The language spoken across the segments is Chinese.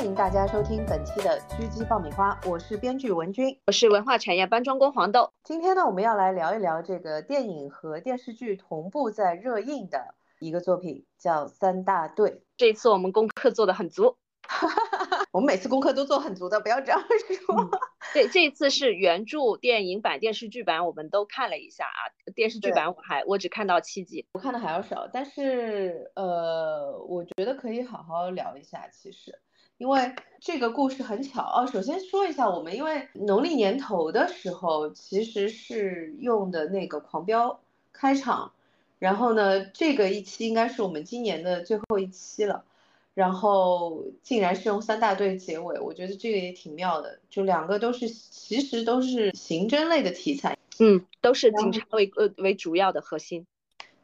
欢迎大家收听本期的狙击爆米花，我是编剧文君，我是文化产业搬砖工黄豆。今天呢，我们要来聊一聊这个电影和电视剧同步在热映的一个作品，叫《三大队》。这次我们功课做的很足。我们每次功课都做很足的，不要这样说。对，这一次是原著电影版、电视剧版，我们都看了一下啊。电视剧版我还我只看到七集，我看的还要少。但是呃，我觉得可以好好聊一下。其实，因为这个故事很巧哦。首先说一下，我们因为农历年头的时候其实是用的那个《狂飙》开场，然后呢，这个一期应该是我们今年的最后一期了。然后竟然是用三大队结尾，我觉得这个也挺妙的。就两个都是，其实都是刑侦类的题材，嗯，都是警察为呃为主要的核心，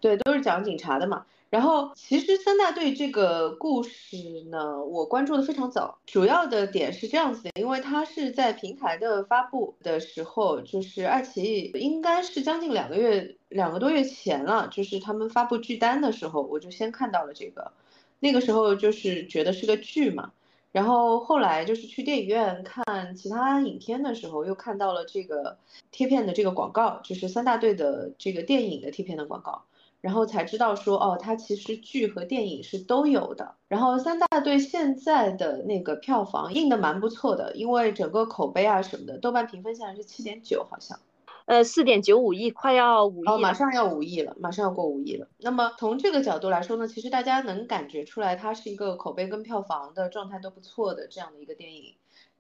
对，都是讲警察的嘛。然后其实三大队这个故事呢，我关注的非常早，主要的点是这样子的，因为它是在平台的发布的时候，就是爱奇艺应该是将近两个月两个多月前了，就是他们发布剧单的时候，我就先看到了这个。那个时候就是觉得是个剧嘛，然后后来就是去电影院看其他影片的时候，又看到了这个贴片的这个广告，就是三大队的这个电影的贴片的广告，然后才知道说哦，它其实剧和电影是都有的。然后三大队现在的那个票房印的蛮不错的，因为整个口碑啊什么的，豆瓣评分现在是七点九，好像。呃，四点九五亿，快要五亿哦，马上要五亿了，马上要过五亿了。那么从这个角度来说呢，其实大家能感觉出来，它是一个口碑跟票房的状态都不错的这样的一个电影，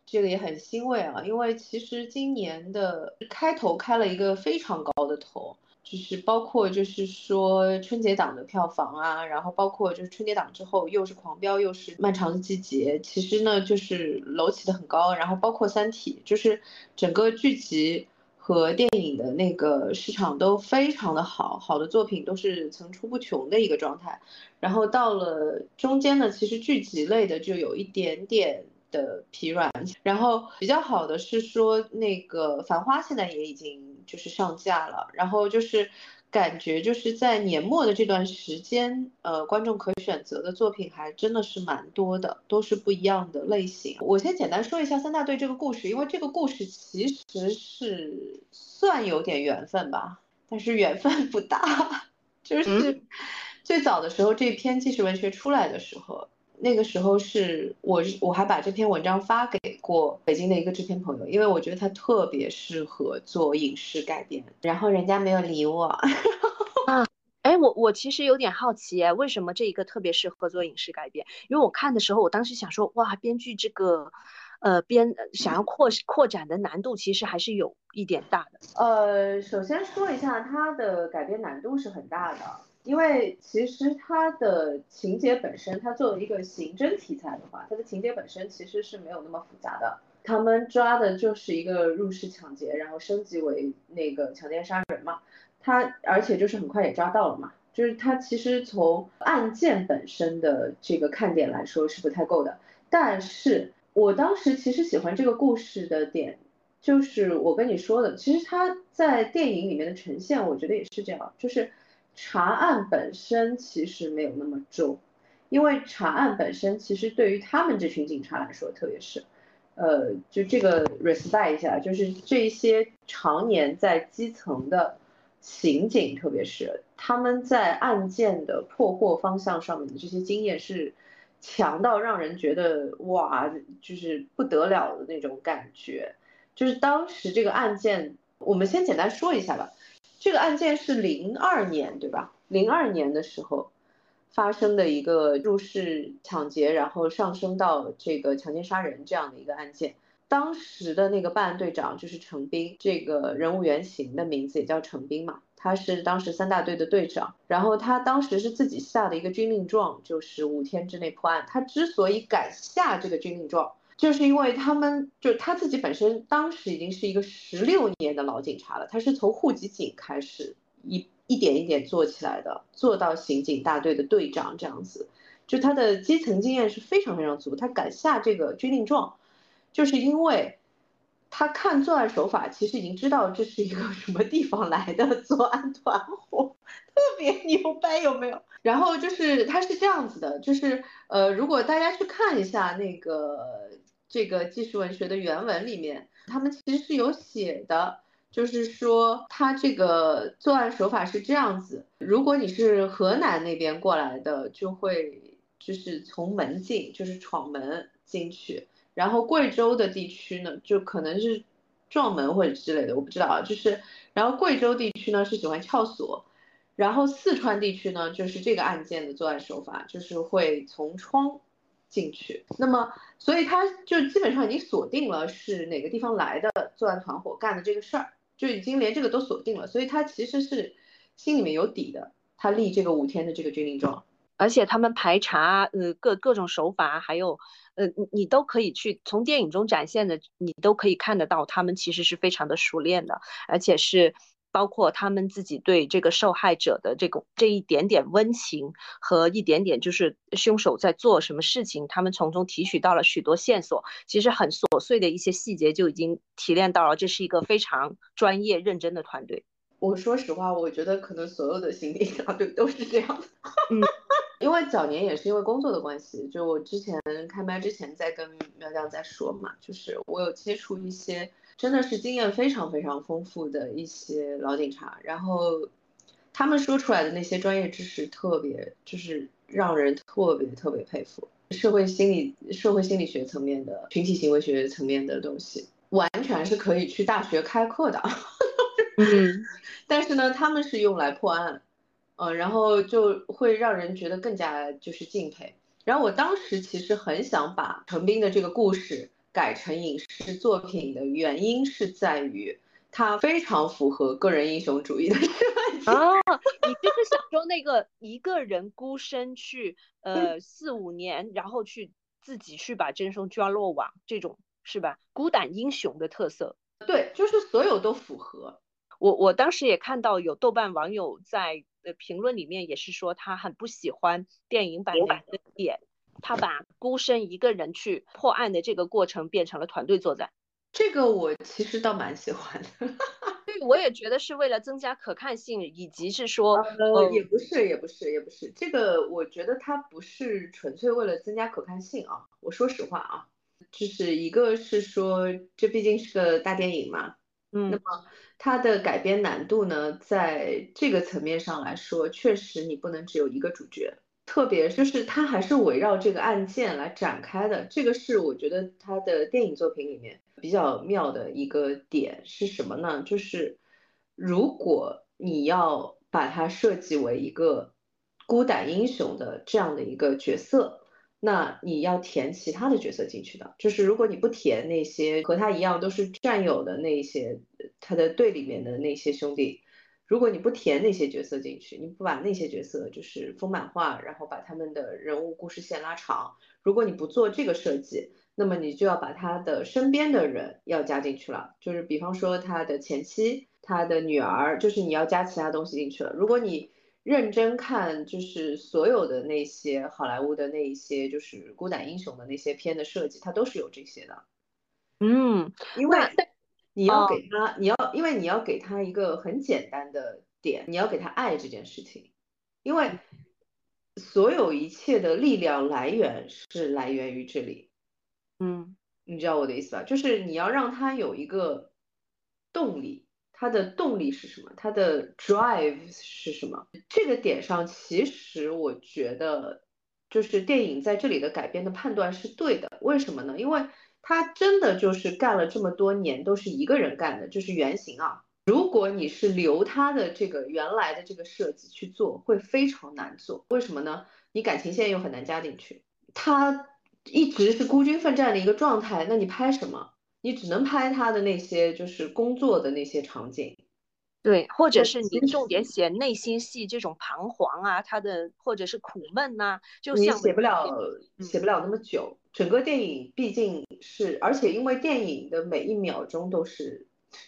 这个也很欣慰啊，因为其实今年的开头开了一个非常高的头，就是包括就是说春节档的票房啊，然后包括就是春节档之后又是狂飙又是漫长的季节，其实呢就是楼起的很高，然后包括三体，就是整个剧集。和电影的那个市场都非常的好，好的作品都是层出不穷的一个状态。然后到了中间呢，其实剧集类的就有一点点的疲软。然后比较好的是说，那个《繁花》现在也已经就是上架了。然后就是。感觉就是在年末的这段时间，呃，观众可选择的作品还真的是蛮多的，都是不一样的类型。我先简单说一下三大队这个故事，因为这个故事其实是算有点缘分吧，但是缘分不大。就是最早的时候，这篇纪实文学出来的时候。那个时候是我，我还把这篇文章发给过北京的一个制片朋友，因为我觉得他特别适合做影视改编，然后人家没有理我。啊，哎，我我其实有点好奇，哎，为什么这一个特别适合做影视改编？因为我看的时候，我当时想说，哇，编剧这个，呃，编想要扩扩展的难度其实还是有一点大的。呃，首先说一下，它的改编难度是很大的。因为其实它的情节本身，它作为一个刑侦题材的话，它的情节本身其实是没有那么复杂的。他们抓的就是一个入室抢劫，然后升级为那个强奸杀人嘛。他而且就是很快也抓到了嘛。就是他其实从案件本身的这个看点来说是不太够的。但是我当时其实喜欢这个故事的点，就是我跟你说的，其实他在电影里面的呈现，我觉得也是这样，就是。查案本身其实没有那么重，因为查案本身其实对于他们这群警察来说，特别是，呃，就这个 respect 一下，就是这些常年在基层的刑警，特别是他们在案件的破获方向上面的这些经验是强到让人觉得哇，就是不得了的那种感觉。就是当时这个案件，我们先简单说一下吧。这个案件是零二年，对吧？零二年的时候发生的一个入室抢劫，然后上升到这个强奸杀人这样的一个案件。当时的那个办案队长就是程兵，这个人物原型的名字也叫程兵嘛，他是当时三大队的队长。然后他当时是自己下的一个军令状，就是五天之内破案。他之所以敢下这个军令状，就是因为他们，就他自己本身当时已经是一个十六年的老警察了，他是从户籍警开始一一点一点做起来的，做到刑警大队的队长这样子，就他的基层经验是非常非常足，他敢下这个军令状，就是因为他看作案手法，其实已经知道这是一个什么地方来的作案团伙，特别牛掰，有没有？然后就是他是这样子的，就是呃，如果大家去看一下那个这个纪实文学的原文里面，他们其实是有写的，就是说他这个作案手法是这样子：如果你是河南那边过来的，就会就是从门进，就是闯门进去；然后贵州的地区呢，就可能是撞门或者之类的，我不知道啊。就是然后贵州地区呢是喜欢撬锁。然后四川地区呢，就是这个案件的作案手法，就是会从窗进去。那么，所以他就基本上已经锁定了是哪个地方来的作案团伙干的这个事儿，就已经连这个都锁定了。所以他其实是心里面有底的，他立这个五天的这个军令状，而且他们排查呃各各种手法，还有呃你你都可以去从电影中展现的，你都可以看得到，他们其实是非常的熟练的，而且是。包括他们自己对这个受害者的这个这一点点温情和一点点就是凶手在做什么事情，他们从中提取到了许多线索。其实很琐碎的一些细节就已经提炼到了，这是一个非常专业认真的团队。我说实话，我觉得可能所有的刑警团队都是这样的。嗯，因为早年也是因为工作的关系，就我之前开麦之前在跟苗亮在说嘛，就是我有接触一些。真的是经验非常非常丰富的一些老警察，然后他们说出来的那些专业知识特别，就是让人特别特别佩服。社会心理、社会心理学层面的、群体行为学层面的东西，完全是可以去大学开课的。嗯，但是呢，他们是用来破案，嗯，然后就会让人觉得更加就是敬佩。然后我当时其实很想把陈斌的这个故事。改成影视作品的原因是在于，它非常符合个人英雄主义的设计啊！你就是想说那个一个人孤身去，呃，四五年，然后去自己去把真凶抓落网，这种是吧？孤胆英雄的特色，对，就是所有都符合。我我当时也看到有豆瓣网友在呃评论里面也是说他很不喜欢电影版的一个点。他把孤身一个人去破案的这个过程变成了团队作战，这个我其实倒蛮喜欢的。对，我也觉得是为了增加可看性，以及是说，呃，也不是，也不是，也不是。这个我觉得它不是纯粹为了增加可看性啊。我说实话啊，就是一个是说，这毕竟是个大电影嘛，嗯，那么它的改编难度呢，在这个层面上来说，确实你不能只有一个主角。特别就是它还是围绕这个案件来展开的，这个是我觉得他的电影作品里面比较妙的一个点是什么呢？就是如果你要把它设计为一个孤胆英雄的这样的一个角色，那你要填其他的角色进去的。就是如果你不填那些和他一样都是战友的那些他的队里面的那些兄弟。如果你不填那些角色进去，你不把那些角色就是丰满化，然后把他们的人物故事线拉长，如果你不做这个设计，那么你就要把他的身边的人要加进去了，就是比方说他的前妻、他的女儿，就是你要加其他东西进去了。如果你认真看，就是所有的那些好莱坞的那一些就是孤胆英雄的那些片的设计，它都是有这些的。嗯，因为。你要给他，你要，因为你要给他一个很简单的点，你要给他爱这件事情，因为所有一切的力量来源是来源于这里，嗯，你知道我的意思吧？就是你要让他有一个动力，他的动力是什么？他的 drive 是什么？这个点上，其实我觉得就是电影在这里的改编的判断是对的。为什么呢？因为。他真的就是干了这么多年都是一个人干的，就是原型啊。如果你是留他的这个原来的这个设计去做，会非常难做。为什么呢？你感情线又很难加进去，他一直是孤军奋战的一个状态，那你拍什么？你只能拍他的那些就是工作的那些场景。对，或者是你重点写内心戏，这种彷徨啊，他的或者是苦闷呐，就像写不了，写不了那么久。整个电影毕竟是，而且因为电影的每一秒钟都是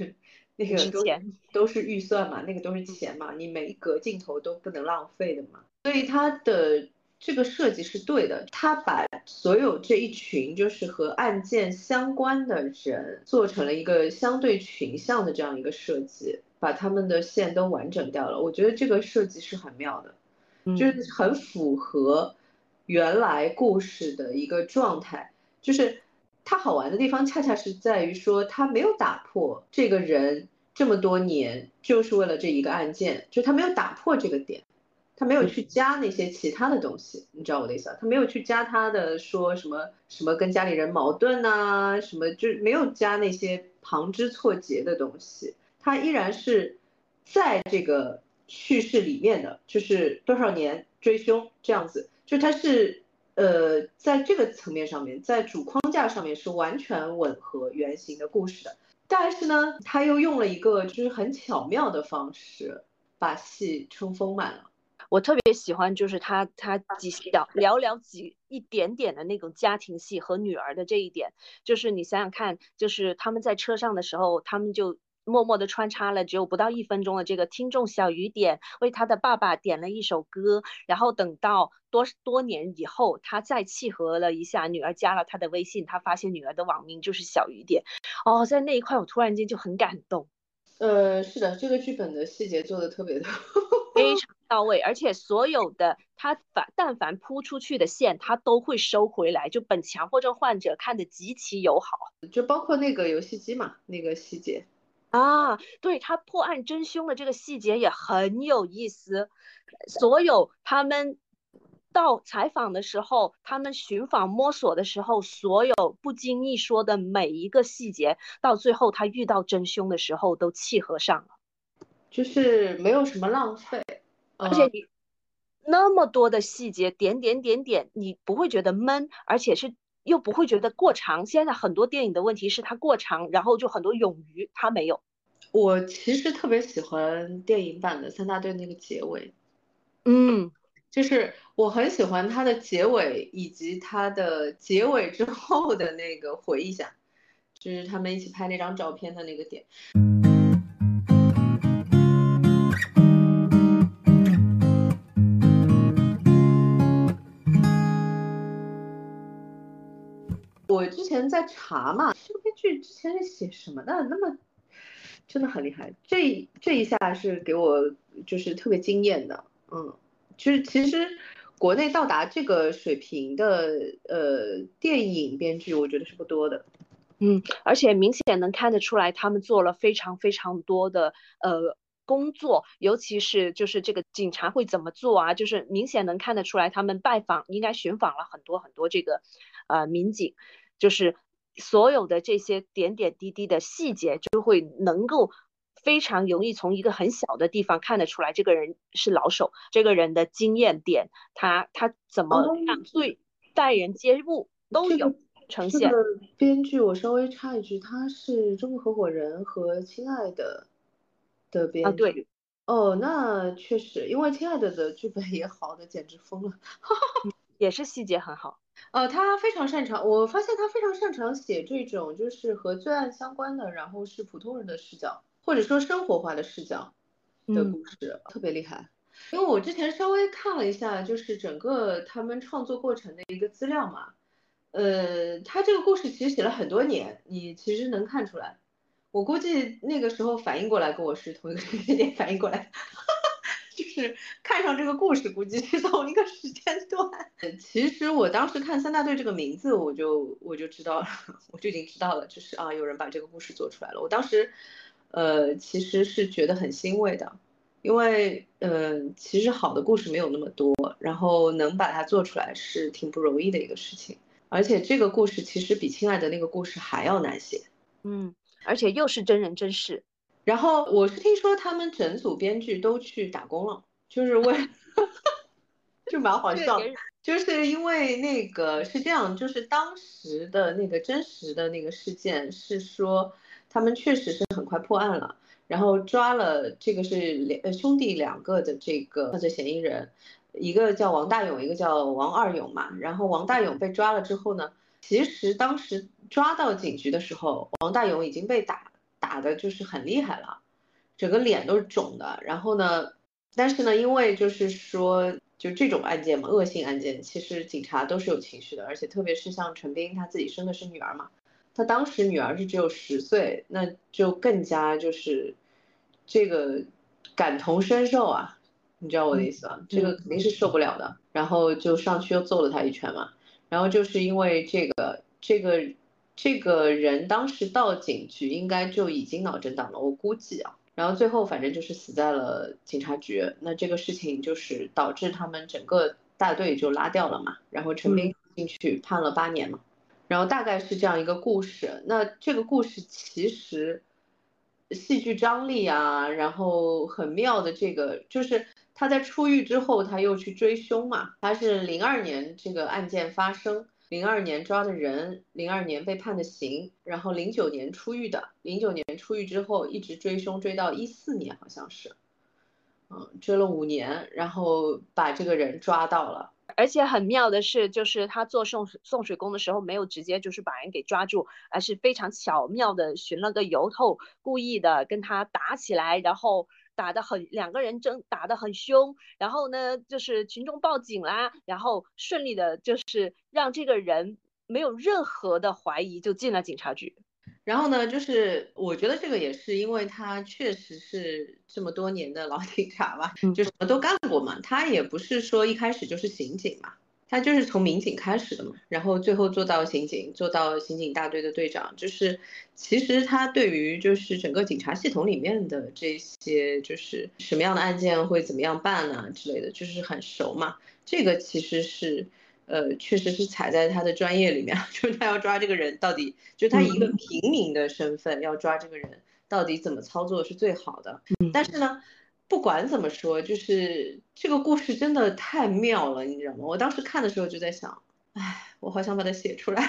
那个都都是预算嘛，那个都是钱嘛，你每一格镜头都不能浪费的嘛，所以它的这个设计是对的，他把所有这一群就是和案件相关的人做成了一个相对群像的这样一个设计，把他们的线都完整掉了。我觉得这个设计是很妙的，就是很符合原来故事的一个状态。就是它好玩的地方，恰恰是在于说它没有打破这个人这么多年就是为了这一个案件，就他没有打破这个点。他没有去加那些其他的东西，你知道我的意思吧？他没有去加他的说什么什么跟家里人矛盾呐，什么就是没有加那些旁枝错节的东西。他依然是在这个叙事里面的，就是多少年追凶这样子，就他是呃在这个层面上面，在主框架上面是完全吻合原型的故事的。但是呢，他又用了一个就是很巧妙的方式，把戏撑丰满了。我特别喜欢，就是他他几小寥寥几一点点的那种家庭戏和女儿的这一点，就是你想想看，就是他们在车上的时候，他们就默默的穿插了只有不到一分钟的这个听众小雨点为他的爸爸点了一首歌，然后等到多多年以后，他再契合了一下，女儿加了他的微信，他发现女儿的网名就是小雨点，哦，在那一块我突然间就很感动。呃，是的，这个剧本的细节做的特别的 非常。到位，而且所有的他凡但凡铺出去的线，他都会收回来，就本强迫症患者看的极其友好，就包括那个游戏机嘛，那个细节啊，对他破案真凶的这个细节也很有意思，所有他们到采访的时候，他们寻访摸索的时候，所有不经意说的每一个细节，到最后他遇到真凶的时候都契合上了，就是没有什么浪费。而且你那么多的细节，点点点点，你不会觉得闷，而且是又不会觉得过长。现在很多电影的问题是它过长，然后就很多冗余，它没有。我其实特别喜欢电影版的三大队那个结尾，嗯，就是我很喜欢它的结尾以及它的结尾之后的那个回忆下，就是他们一起拍那张照片的那个点。我之前在查嘛，这个编剧之前是写什么的？那么真的很厉害，这这一下是给我就是特别惊艳的，嗯，就是其实国内到达这个水平的呃电影编剧，我觉得是不多的，嗯，而且明显能看得出来，他们做了非常非常多的呃工作，尤其是就是这个警察会怎么做啊，就是明显能看得出来，他们拜访应该寻访了很多很多这个呃民警。就是所有的这些点点滴滴的细节，就会能够非常容易从一个很小的地方看得出来，这个人是老手，这个人的经验点，他他怎么样对待人接物都有呈现。编剧我稍微插一句，他是中国合伙人和亲爱的的编剧。啊，对。哦，那确实，因为亲爱的的剧本也好的简直疯了，也是细节很好。呃，他非常擅长，我发现他非常擅长写这种就是和罪案相关的，然后是普通人的视角，或者说生活化的视角的故事，特别厉害。因为我之前稍微看了一下，就是整个他们创作过程的一个资料嘛，呃，他这个故事其实写了很多年，你其实能看出来，我估计那个时候反应过来跟我是同一个时间点反应过来。就是看上这个故事，估计是同一个时间段。其实我当时看三大队这个名字，我就我就知道了，我就已经知道了，就是啊，有人把这个故事做出来了。我当时，呃，其实是觉得很欣慰的，因为，嗯，其实好的故事没有那么多，然后能把它做出来是挺不容易的一个事情。而且这个故事其实比亲爱的那个故事还要难写，嗯，而且又是真人真事。然后我是听说他们整组编剧都去打工了，就是为，就蛮好笑，就是因为那个是这样，就是当时的那个真实的那个事件是说，他们确实是很快破案了，然后抓了这个是两呃兄弟两个的这个犯罪嫌疑人，一个叫王大勇，一个叫王二勇嘛，然后王大勇被抓了之后呢，其实当时抓到警局的时候，王大勇已经被打。打的就是很厉害了，整个脸都是肿的。然后呢，但是呢，因为就是说，就这种案件嘛，恶性案件，其实警察都是有情绪的，而且特别是像陈斌他自己生的是女儿嘛，他当时女儿是只有十岁，那就更加就是这个感同身受啊，你知道我的意思吧？这个肯定是受不了的，然后就上去又揍了他一拳嘛，然后就是因为这个这个这个人当时到警局应该就已经脑震荡了，我估计啊。然后最后反正就是死在了警察局，那这个事情就是导致他们整个大队就拉掉了嘛。然后陈斌进去判了八年嘛，然后大概是这样一个故事。那这个故事其实戏剧张力啊，然后很妙的这个就是他在出狱之后他又去追凶嘛，他是零二年这个案件发生。零二年抓的人，零二年被判的刑，然后零九年出狱的，零九年出狱之后一直追凶追到一四年，好像是，嗯，追了五年，然后把这个人抓到了。而且很妙的是，就是他做送送水工的时候，没有直接就是把人给抓住，而是非常巧妙的寻了个由头，故意的跟他打起来，然后。打得很，两个人争打得很凶，然后呢，就是群众报警啦，然后顺利的，就是让这个人没有任何的怀疑就进了警察局。然后呢，就是我觉得这个也是因为他确实是这么多年的老 警察吧，就什么都干过嘛，他也不是说一开始就是刑警嘛。他就是从民警开始的嘛，然后最后做到刑警，做到刑警大队的队长，就是其实他对于就是整个警察系统里面的这些就是什么样的案件会怎么样办啊之类的，就是很熟嘛。这个其实是呃，确实是踩在他的专业里面，就是他要抓这个人到底，就他一个平民的身份要抓这个人到底怎么操作是最好的。但是呢。不管怎么说，就是这个故事真的太妙了，你知道吗？我当时看的时候就在想，哎，我好想把它写出来。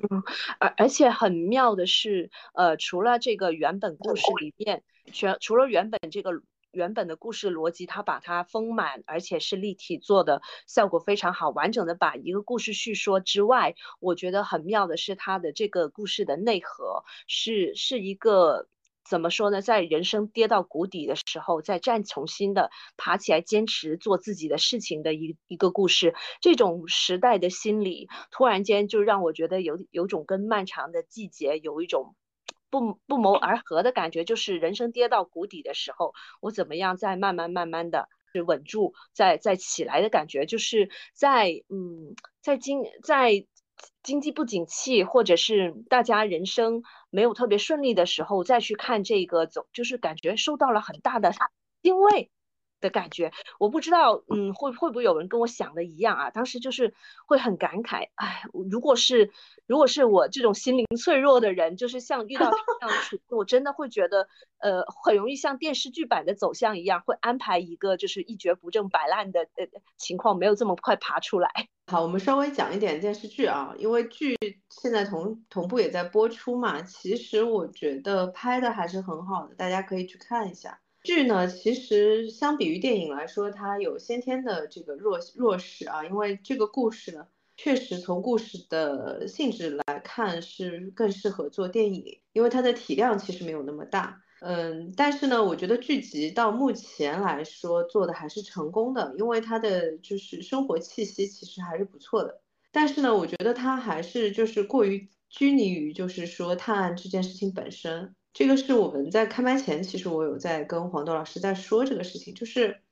而而且很妙的是，呃，除了这个原本故事里面，全除了原本这个原本的故事逻辑，它把它丰满，而且是立体做的效果非常好，完整的把一个故事叙说之外，我觉得很妙的是它的这个故事的内核是是一个。怎么说呢？在人生跌到谷底的时候，再站重新的爬起来，坚持做自己的事情的一一个故事。这种时代的心理，突然间就让我觉得有有种跟漫长的季节有一种不不谋而合的感觉。就是人生跌到谷底的时候，我怎么样再慢慢慢慢的稳住，再再起来的感觉。就是在嗯，在今在。经济不景气，或者是大家人生没有特别顺利的时候，再去看这个走，就是感觉受到了很大的欣慰。的感觉，我不知道，嗯，会会不会有人跟我想的一样啊？当时就是会很感慨，哎，如果是如果是我这种心灵脆弱的人，就是像遇到这样的处境，我真的会觉得，呃，很容易像电视剧版的走向一样，会安排一个就是一蹶不振、摆烂的呃情况，没有这么快爬出来。好，我们稍微讲一点电视剧啊，因为剧现在同同步也在播出嘛，其实我觉得拍的还是很好的，大家可以去看一下。剧呢，其实相比于电影来说，它有先天的这个弱弱势啊，因为这个故事呢，确实从故事的性质来看是更适合做电影，因为它的体量其实没有那么大。嗯，但是呢，我觉得剧集到目前来说做的还是成功的，因为它的就是生活气息其实还是不错的。但是呢，我觉得它还是就是过于拘泥于就是说探案这件事情本身。这个是我们在开麦前，其实我有在跟黄豆老师在说这个事情，就是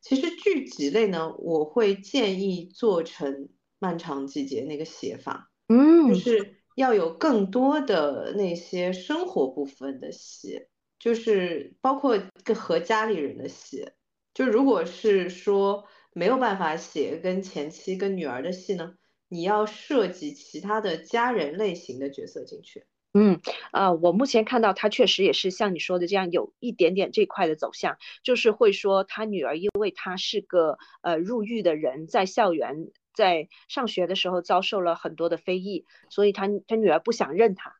其实剧集类呢，我会建议做成漫长季节那个写法，嗯，就是要有更多的那些生活部分的戏，就是包括跟和家里人的戏，就如果是说没有办法写跟前妻跟女儿的戏呢，你要设计其他的家人类型的角色进去。嗯，啊，我目前看到他确实也是像你说的这样，有一点点这块的走向，就是会说他女儿，因为他是个呃入狱的人，在校园在上学的时候遭受了很多的非议，所以他他女儿不想认他，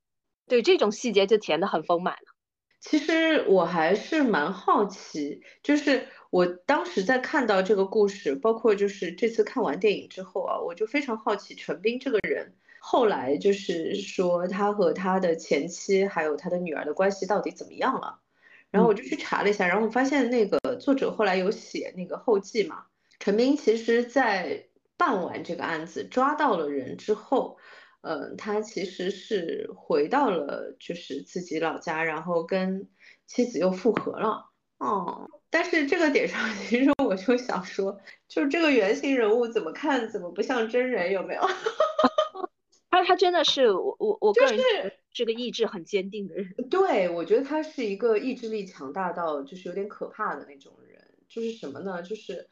对这种细节就填的很丰满了。其实我还是蛮好奇，就是我当时在看到这个故事，包括就是这次看完电影之后啊，我就非常好奇陈斌这个人。后来就是说，他和他的前妻还有他的女儿的关系到底怎么样了？然后我就去查了一下，然后我发现那个作者后来有写那个后记嘛，陈斌其实在办完这个案子，抓到了人之后，嗯，他其实是回到了就是自己老家，然后跟妻子又复合了。哦，但是这个点上，其实我就想说，就是这个原型人物怎么看怎么不像真人，有没有？他他真的是我我我个人是个意志很坚定的人。对，我觉得他是一个意志力强大到就是有点可怕的那种人。就是什么呢？就是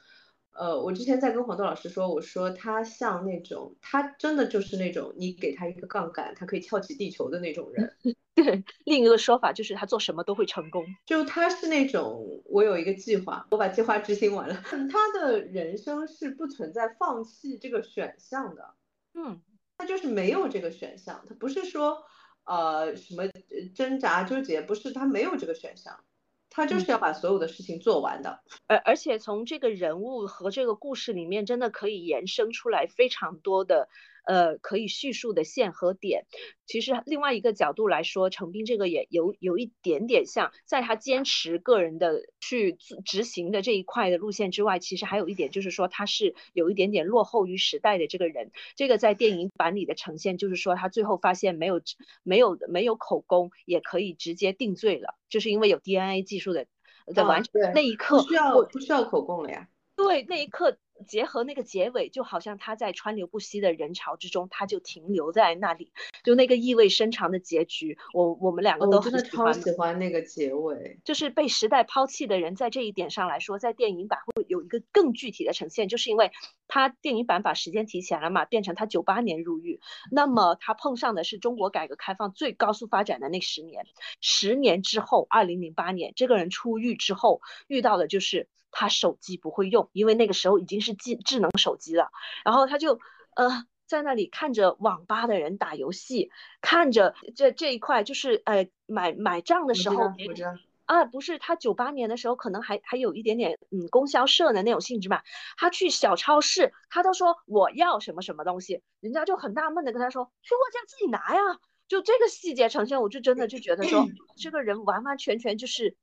呃，我之前在跟黄豆老师说，我说他像那种，他真的就是那种你给他一个杠杆，他可以翘起地球的那种人。对，另一个说法就是他做什么都会成功。就他是那种，我有一个计划，我把计划执行完了。他的人生是不存在放弃这个选项的。嗯。他就是没有这个选项，他不是说，呃，什么挣扎纠结，不是他没有这个选项，他就是要把所有的事情做完的。而而且从这个人物和这个故事里面，真的可以延伸出来非常多的。呃，可以叙述的线和点，其实另外一个角度来说，程斌这个也有有一点点像，在他坚持个人的去执行的这一块的路线之外，其实还有一点就是说他是有一点点落后于时代的这个人。这个在电影版里的呈现就是说，他最后发现没有没有没有口供也可以直接定罪了，就是因为有 DNA 技术的的完成那一刻不需要不需要口供了呀。对，那一刻。结合那个结尾，就好像他在川流不息的人潮之中，他就停留在那里，就那个意味深长的结局，我我们两个都真的超喜欢那个结尾，就是被时代抛弃的人，在这一点上来说，在电影版会有一个更具体的呈现，就是因为他电影版把时间提前了嘛，变成他九八年入狱，那么他碰上的是中国改革开放最高速发展的那十年，十年之后，二零零八年，这个人出狱之后遇到的就是。他手机不会用，因为那个时候已经是智智能手机了。然后他就呃在那里看着网吧的人打游戏，看着这这一块就是呃买买账的时候，啊不是他九八年的时候可能还还有一点点嗯供销社的那种性质嘛。他去小超市，他都说我要什么什么东西，人家就很纳闷的跟他说去货架自己拿呀。就这个细节呈现，我就真的就觉得说这个人完完全全就是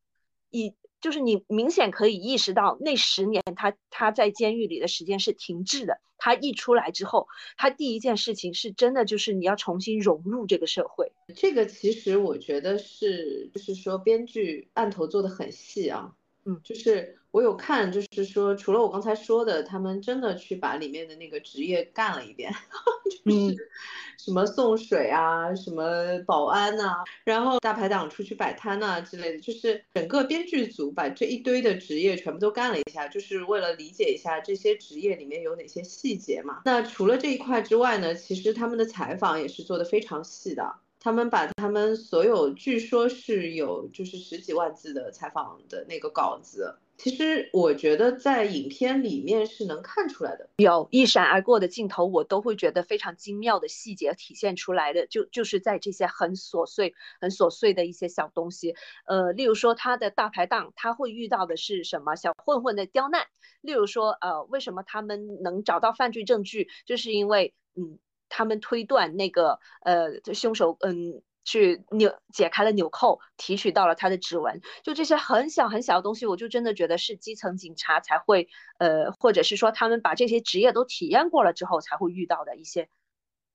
以。就是你明显可以意识到，那十年他他在监狱里的时间是停滞的。他一出来之后，他第一件事情是真的就是你要重新融入这个社会。这个其实我觉得是，就是说编剧案头做的很细啊。嗯，就是我有看，就是说除了我刚才说的，他们真的去把里面的那个职业干了一遍，就是什么送水啊，什么保安呐，然后大排档出去摆摊呐之类的，就是整个编剧组把这一堆的职业全部都干了一下，就是为了理解一下这些职业里面有哪些细节嘛。那除了这一块之外呢，其实他们的采访也是做的非常细的。他们把他们所有，据说是有就是十几万字的采访的那个稿子，其实我觉得在影片里面是能看出来的，有一闪而过的镜头，我都会觉得非常精妙的细节体现出来的，就就是在这些很琐碎、很琐碎的一些小东西，呃，例如说他的大排档，他会遇到的是什么小混混的刁难，例如说，呃，为什么他们能找到犯罪证据，就是因为，嗯。他们推断那个呃凶手嗯去扭解开了纽扣，提取到了他的指纹，就这些很小很小的东西，我就真的觉得是基层警察才会呃，或者是说他们把这些职业都体验过了之后才会遇到的一些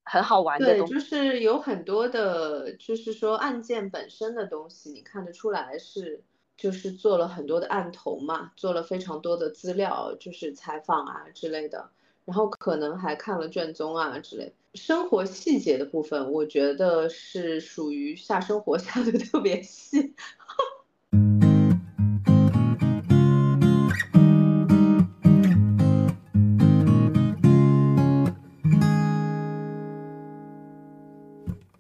很好玩的东西。对，就是有很多的，就是说案件本身的东西，你看得出来是就是做了很多的案头嘛，做了非常多的资料，就是采访啊之类的。然后可能还看了卷宗啊之类，生活细节的部分，我觉得是属于下生活 下的特别细。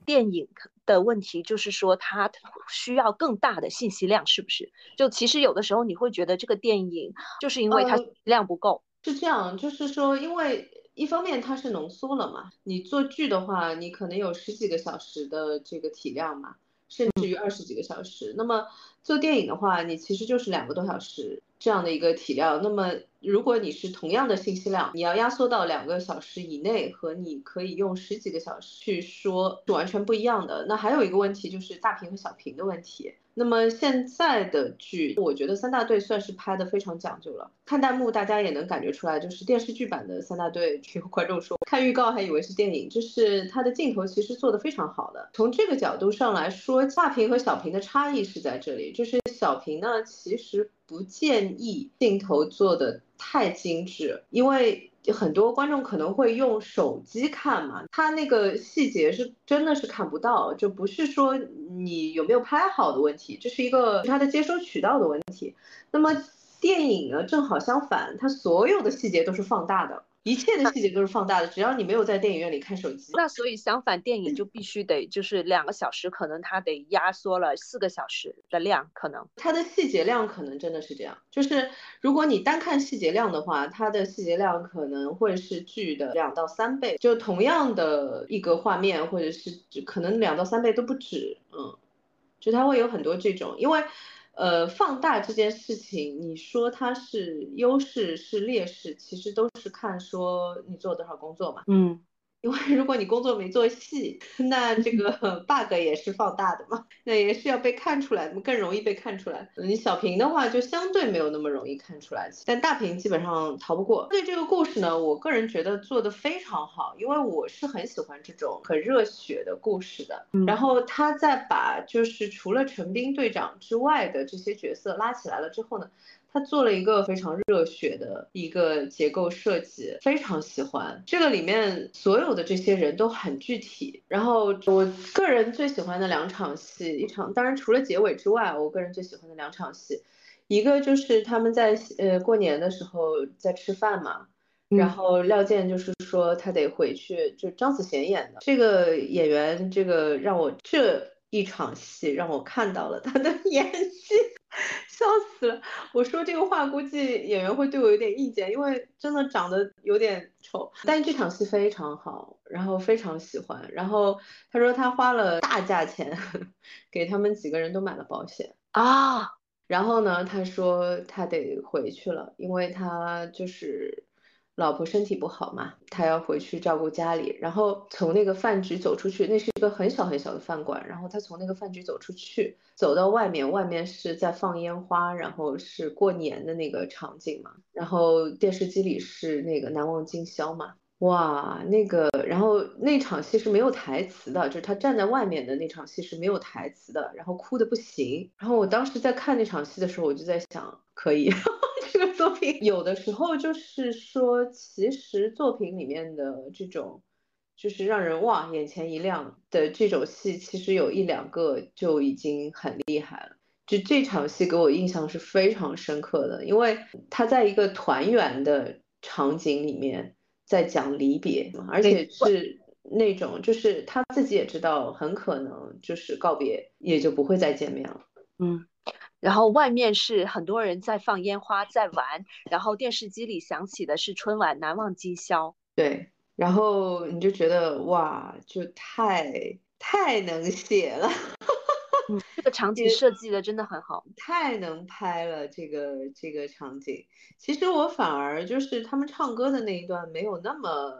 电影的问题就是说，它需要更大的信息量，是不是？就其实有的时候你会觉得这个电影就是因为它量不够。是这样，就是说，因为一方面它是浓缩了嘛，你做剧的话，你可能有十几个小时的这个体量嘛，甚至于二十几个小时。那么做电影的话，你其实就是两个多小时这样的一个体量。那么如果你是同样的信息量，你要压缩到两个小时以内，和你可以用十几个小时去说是完全不一样的。那还有一个问题就是大屏和小屏的问题。那么现在的剧，我觉得三大队算是拍的非常讲究了。看弹幕大家也能感觉出来，就是电视剧版的三大队，有观众说看预告还以为是电影，就是它的镜头其实做的非常好的。从这个角度上来说，大屏和小屏的差异是在这里，就是小屏呢其实不建议镜头做的太精致，因为。很多观众可能会用手机看嘛，他那个细节是真的是看不到，就不是说你有没有拍好的问题，这是一个它的接收渠道的问题。那么电影呢，正好相反，它所有的细节都是放大的。一切的细节都是放大的，只要你没有在电影院里看手机。那所以相反，电影就必须得就是两个小时，可能它得压缩了四个小时的量，可能它的细节量可能真的是这样。就是如果你单看细节量的话，它的细节量可能会是剧的两到三倍。就同样的一个画面，或者是可能两到三倍都不止。嗯，就它会有很多这种，因为。呃，放大这件事情，你说它是优势是劣势，其实都是看说你做多少工作嘛。嗯。因为如果你工作没做细，那这个 bug 也是放大的嘛，那也是要被看出来，更容易被看出来。你小屏的话就相对没有那么容易看出来，但大屏基本上逃不过。对这个故事呢，我个人觉得做的非常好，因为我是很喜欢这种很热血的故事的。然后他在把就是除了陈兵队长之外的这些角色拉起来了之后呢。他做了一个非常热血的一个结构设计，非常喜欢这个里面所有的这些人都很具体。然后我个人最喜欢的两场戏，一场当然除了结尾之外，我个人最喜欢的两场戏，一个就是他们在呃过年的时候在吃饭嘛，然后廖健就是说他得回去，就张子贤演的这个演员，这个让我这一场戏让我看到了他的 演技。笑死了！我说这个话，估计演员会对我有点意见，因为真的长得有点丑。但这场戏非常好，然后非常喜欢。然后他说他花了大价钱给他们几个人都买了保险啊。然后呢，他说他得回去了，因为他就是。老婆身体不好嘛，他要回去照顾家里，然后从那个饭局走出去，那是一个很小很小的饭馆，然后他从那个饭局走出去，走到外面，外面是在放烟花，然后是过年的那个场景嘛，然后电视机里是那个难忘今宵嘛，哇，那个，然后那场戏是没有台词的，就是他站在外面的那场戏是没有台词的，然后哭的不行，然后我当时在看那场戏的时候，我就在想，可以。这个作品有的时候就是说，其实作品里面的这种，就是让人哇眼前一亮的这种戏，其实有一两个就已经很厉害了。就这场戏给我印象是非常深刻的，因为他在一个团圆的场景里面在讲离别，而且是那种就是他自己也知道很可能就是告别也就不会再见面了。嗯。然后外面是很多人在放烟花，在玩，然后电视机里响起的是春晚难忘今宵。对，然后你就觉得哇，就太太能写了，这个场景设计的真的很好，太能拍了这个这个场景。其实我反而就是他们唱歌的那一段没有那么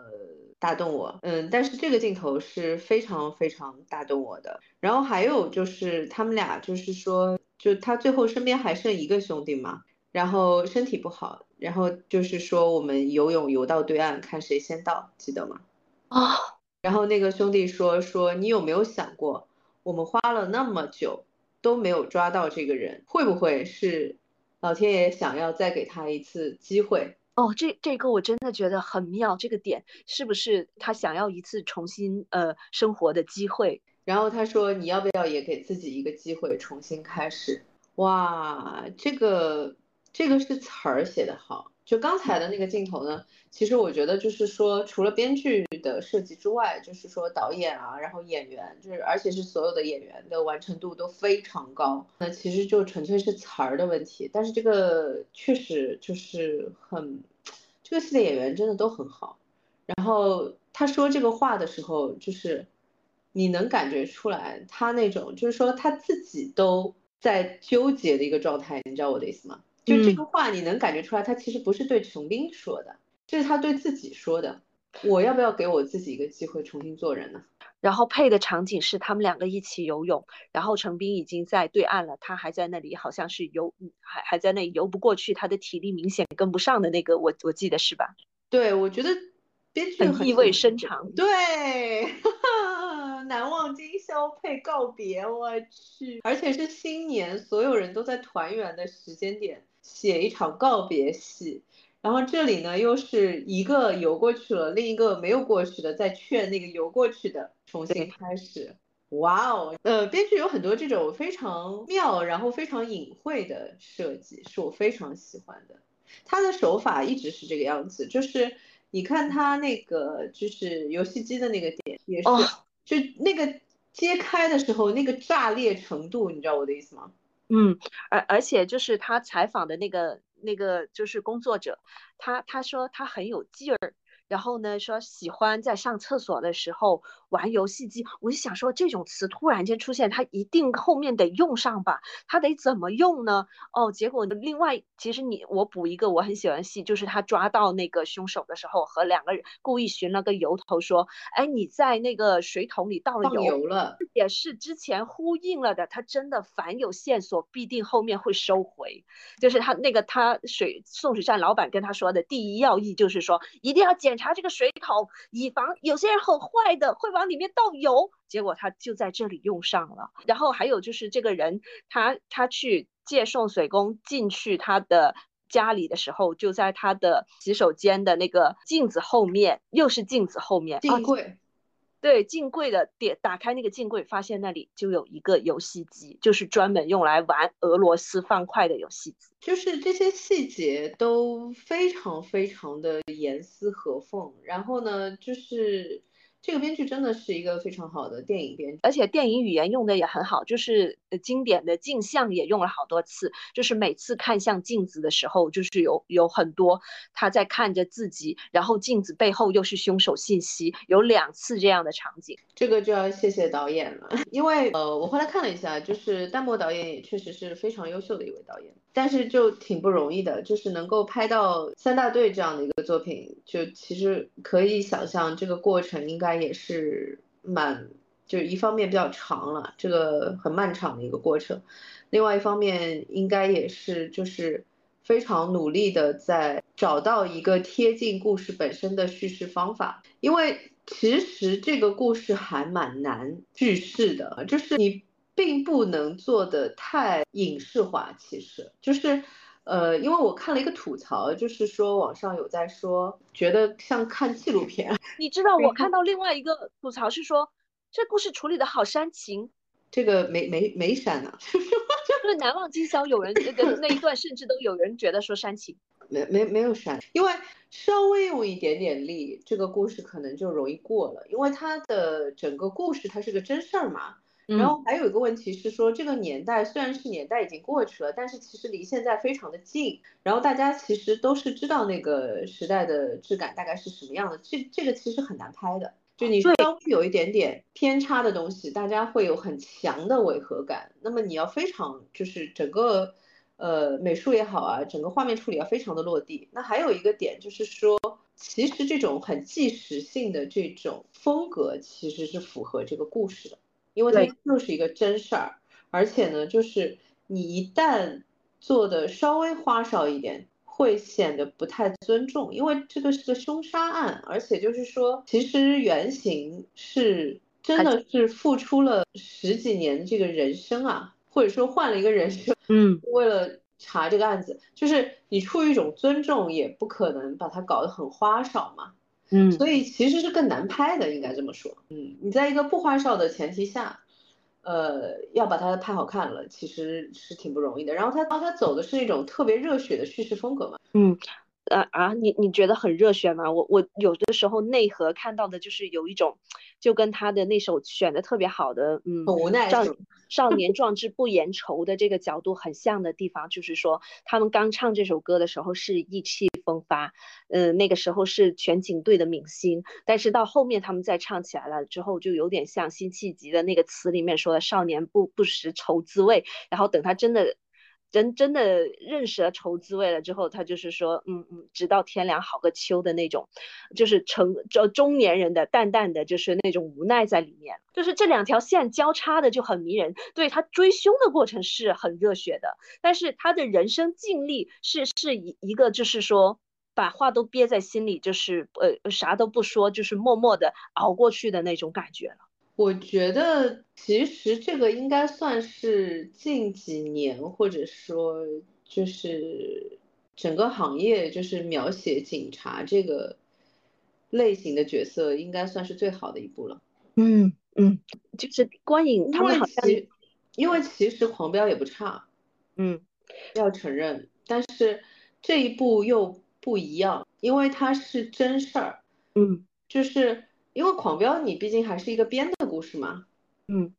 打动我，嗯，但是这个镜头是非常非常打动我的。然后还有就是他们俩就是说。就他最后身边还剩一个兄弟嘛，然后身体不好，然后就是说我们游泳游到对岸看谁先到，记得吗？啊，然后那个兄弟说说你有没有想过，我们花了那么久都没有抓到这个人，会不会是老天爷想要再给他一次机会？哦，这这个我真的觉得很妙，这个点是不是他想要一次重新呃生活的机会？然后他说：“你要不要也给自己一个机会重新开始？”哇，这个这个是词儿写的好。就刚才的那个镜头呢，其实我觉得就是说，除了编剧的设计之外，就是说导演啊，然后演员，就是而且是所有的演员的完成度都非常高。那其实就纯粹是词儿的问题，但是这个确实就是很，这个戏的演员真的都很好。然后他说这个话的时候，就是。你能感觉出来，他那种就是说他自己都在纠结的一个状态，你知道我的意思吗？就这个话，你能感觉出来，他其实不是对陈斌说的，这是他对自己说的。我要不要给我自己一个机会重新做人呢？然后配的场景是他们两个一起游泳，然后程斌已经在对岸了，他还在那里，好像是游还还在那里游不过去，他的体力明显跟不上的那个，我我记得是吧？对，我觉得编剧很意味深长。对，难忘今宵配告别，我去，而且是新年，所有人都在团圆的时间点写一场告别戏。然后这里呢，又是一个游过去了，另一个没有过去的，在劝那个游过去的重新开始。哇哦，呃，编剧有很多这种非常妙，然后非常隐晦的设计，是我非常喜欢的。他的手法一直是这个样子，就是你看他那个就是游戏机的那个点，也是，就那个揭开的时候那个炸裂程度，你知道我的意思吗？嗯，而而且就是他采访的那个。那个就是工作者，他他说他很有劲儿。然后呢，说喜欢在上厕所的时候玩游戏机，我就想说这种词突然间出现，它一定后面得用上吧？它得怎么用呢？哦，结果另外其实你我补一个我很喜欢戏，就是他抓到那个凶手的时候，和两个人故意寻了个由头说，哎，你在那个水桶里倒了油了，也是之前呼应了的。他真的凡有线索，必定后面会收回。就是他那个他水送水站老板跟他说的第一要义，就是说一定要检。查这个水桶，以防有些人很坏的会往里面倒油，结果他就在这里用上了。然后还有就是这个人，他他去借送水工进去他的家里的时候，就在他的洗手间的那个镜子后面，又是镜子后面，镜柜。对，镜柜的点打开那个镜柜，发现那里就有一个游戏机，就是专门用来玩俄罗斯方块的游戏机。就是这些细节都非常非常的严丝合缝，然后呢，就是。这个编剧真的是一个非常好的电影编剧，而且电影语言用的也很好，就是经典的镜像也用了好多次，就是每次看向镜子的时候，就是有有很多他在看着自己，然后镜子背后又是凶手信息，有两次这样的场景。这个就要谢谢导演了，因为呃，我后来看了一下，就是弹幕导演也确实是非常优秀的一位导演。但是就挺不容易的，就是能够拍到三大队这样的一个作品，就其实可以想象这个过程应该也是蛮，就是一方面比较长了，这个很漫长的一个过程，另外一方面应该也是就是非常努力的在找到一个贴近故事本身的叙事方法，因为其实这个故事还蛮难叙事的，就是你。并不能做的太影视化，其实就是，呃，因为我看了一个吐槽，就是说网上有在说，觉得像看纪录片。你知道我 看到另外一个吐槽是说，这故事处理的好煽情，这个没没没煽呢，就是难忘今宵，有人那一段甚至都有人觉得说煽情，没没没有删，因为稍微用一点点力，这个故事可能就容易过了，因为它的整个故事它是个真事儿嘛。然后还有一个问题是说，这个年代虽然是年代已经过去了，但是其实离现在非常的近。然后大家其实都是知道那个时代的质感大概是什么样的。这这个其实很难拍的，就你稍微有一点点偏差的东西，大家会有很强的违和感。那么你要非常就是整个呃美术也好啊，整个画面处理要非常的落地。那还有一个点就是说，其实这种很纪实性的这种风格其实是符合这个故事的。因为它就是一个真事儿，而且呢，就是你一旦做的稍微花哨一点，会显得不太尊重。因为这个是个凶杀案，而且就是说，其实原型是真的是付出了十几年的这个人生啊，或者说换了一个人生，嗯，为了查这个案子，就是你出于一种尊重，也不可能把它搞得很花哨嘛。嗯，所以其实是更难拍的，应该这么说。嗯，你在一个不花哨的前提下，呃，要把它拍好看了，其实是挺不容易的。然后他，他走的是那种特别热血的叙事风格嘛。嗯。啊啊，你你觉得很热血吗？我我有的时候内核看到的就是有一种，就跟他的那首选的特别好的，嗯，无奈少 少年壮志不言愁的这个角度很像的地方，就是说他们刚唱这首歌的时候是意气风发，嗯，那个时候是全警队的明星，但是到后面他们再唱起来了之后，就有点像辛弃疾的那个词里面说的“少年不不识愁滋味”，然后等他真的。真真的认识了愁滋味了之后，他就是说，嗯嗯，直到天凉好个秋的那种，就是成中中年人的淡淡的就是那种无奈在里面，就是这两条线交叉的就很迷人。对他追凶的过程是很热血的，但是他的人生经历是是一一个就是说把话都憋在心里，就是呃啥都不说，就是默默的熬过去的那种感觉了。我觉得其实这个应该算是近几年，或者说就是整个行业就是描写警察这个类型的角色，应该算是最好的一部了。嗯嗯，就是观影他们好像因为其实狂飙也不差，嗯，要承认，但是这一部又不一样，因为它是真事儿，嗯，就是。因为狂飙，你毕竟还是一个编的故事吗，嗯，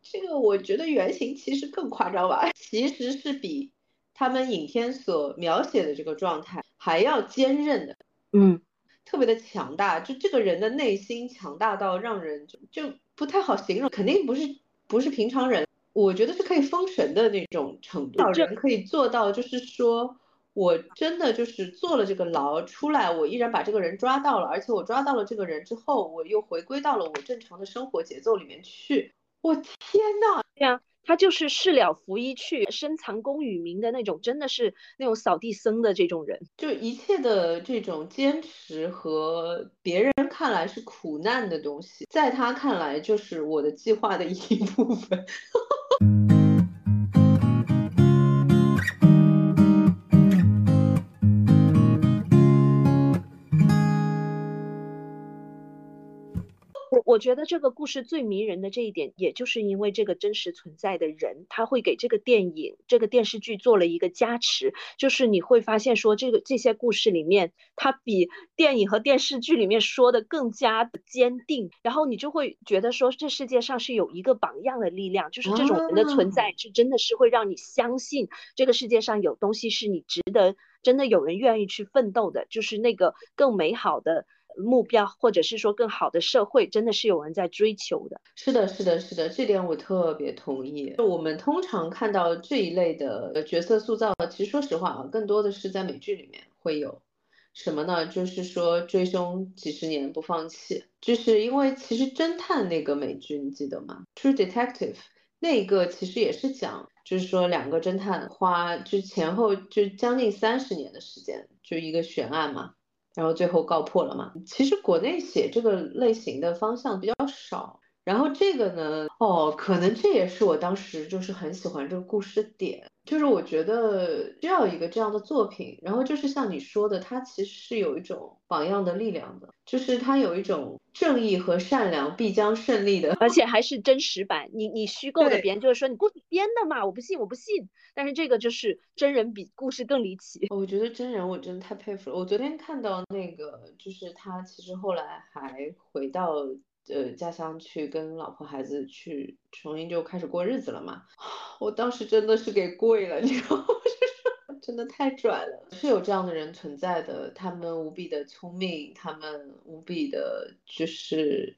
这个我觉得原型其实更夸张吧，其实是比他们影片所描写的这个状态还要坚韧的，嗯，特别的强大，就这个人的内心强大到让人就就不太好形容，肯定不是不是平常人，我觉得是可以封神的那种程度，人可以做到，就是说。我真的就是坐了这个牢出来，我依然把这个人抓到了，而且我抓到了这个人之后，我又回归到了我正常的生活节奏里面去。我天呐！对呀，他就是事了拂衣去，深藏功与名的那种，真的是那种扫地僧的这种人。就一切的这种坚持和别人看来是苦难的东西，在他看来就是我的计划的一部分。我觉得这个故事最迷人的这一点，也就是因为这个真实存在的人，他会给这个电影、这个电视剧做了一个加持。就是你会发现说，这个这些故事里面，它比电影和电视剧里面说的更加的坚定。然后你就会觉得说，这世界上是有一个榜样的力量，就是这种人的存在，是真的是会让你相信这个世界上有东西是你值得，真的有人愿意去奋斗的，就是那个更美好的。目标，或者是说更好的社会，真的是有人在追求的。是的，是的，是的，这点我特别同意。就我们通常看到这一类的角色塑造，其实说实话啊，更多的是在美剧里面会有什么呢？就是说追凶几十年不放弃，就是因为其实侦探那个美剧你记得吗？True Detective 那个其实也是讲，就是说两个侦探花就前后就将近三十年的时间，就一个悬案嘛。然后最后告破了嘛？其实国内写这个类型的方向比较少。然后这个呢，哦，可能这也是我当时就是很喜欢这个故事的点，就是我觉得需要一个这样的作品。然后就是像你说的，它其实是有一种榜样的力量的，就是它有一种正义和善良必将胜利的，而且还是真实版。你你虚构的，别人就是说你故事编的嘛，我不信，我不信。但是这个就是真人比故事更离奇。我觉得真人我真的太佩服了。我昨天看到那个，就是他其实后来还回到。呃，家乡去跟老婆孩子去重新就开始过日子了嘛？我当时真的是给跪了，你知道吗？真的太拽了，是有这样的人存在的，他们无比的聪明，他们无比的就是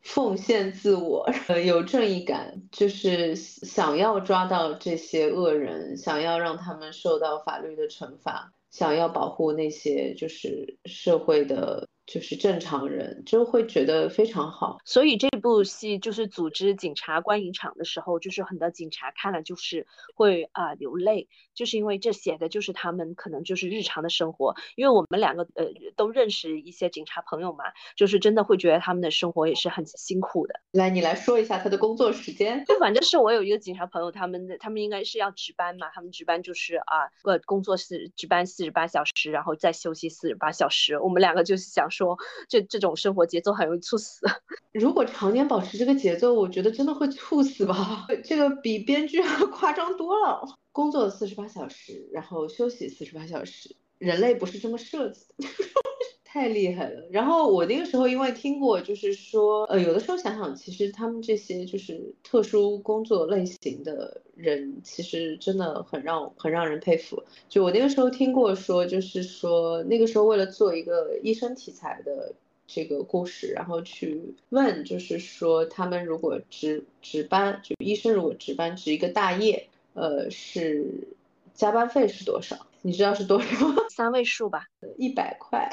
奉献自我，有正义感，就是想要抓到这些恶人，想要让他们受到法律的惩罚，想要保护那些就是社会的。就是正常人就会觉得非常好，所以这部戏就是组织警察观影场的时候，就是很多警察看了就是会啊流泪，就是因为这写的就是他们可能就是日常的生活。因为我们两个呃都认识一些警察朋友嘛，就是真的会觉得他们的生活也是很辛苦的。来，你来说一下他的工作时间。就 反正是我有一个警察朋友，他们的他们应该是要值班嘛，他们值班就是啊呃工作是值班四十八小时，然后再休息四十八小时。我们两个就是想。说说这这种生活节奏很容易猝死。如果常年保持这个节奏，我觉得真的会猝死吧。这个比编剧夸张多了。工作四十八小时，然后休息四十八小时，人类不是这么设计的。太厉害了！然后我那个时候因为听过，就是说，呃，有的时候想想，其实他们这些就是特殊工作类型的人，其实真的很让很让人佩服。就我那个时候听过说，就是说那个时候为了做一个医生题材的这个故事，然后去问，就是说他们如果值值班，就医生如果值班值一个大夜。呃，是加班费是多少？你知道是多少吗？三位数吧，一百块。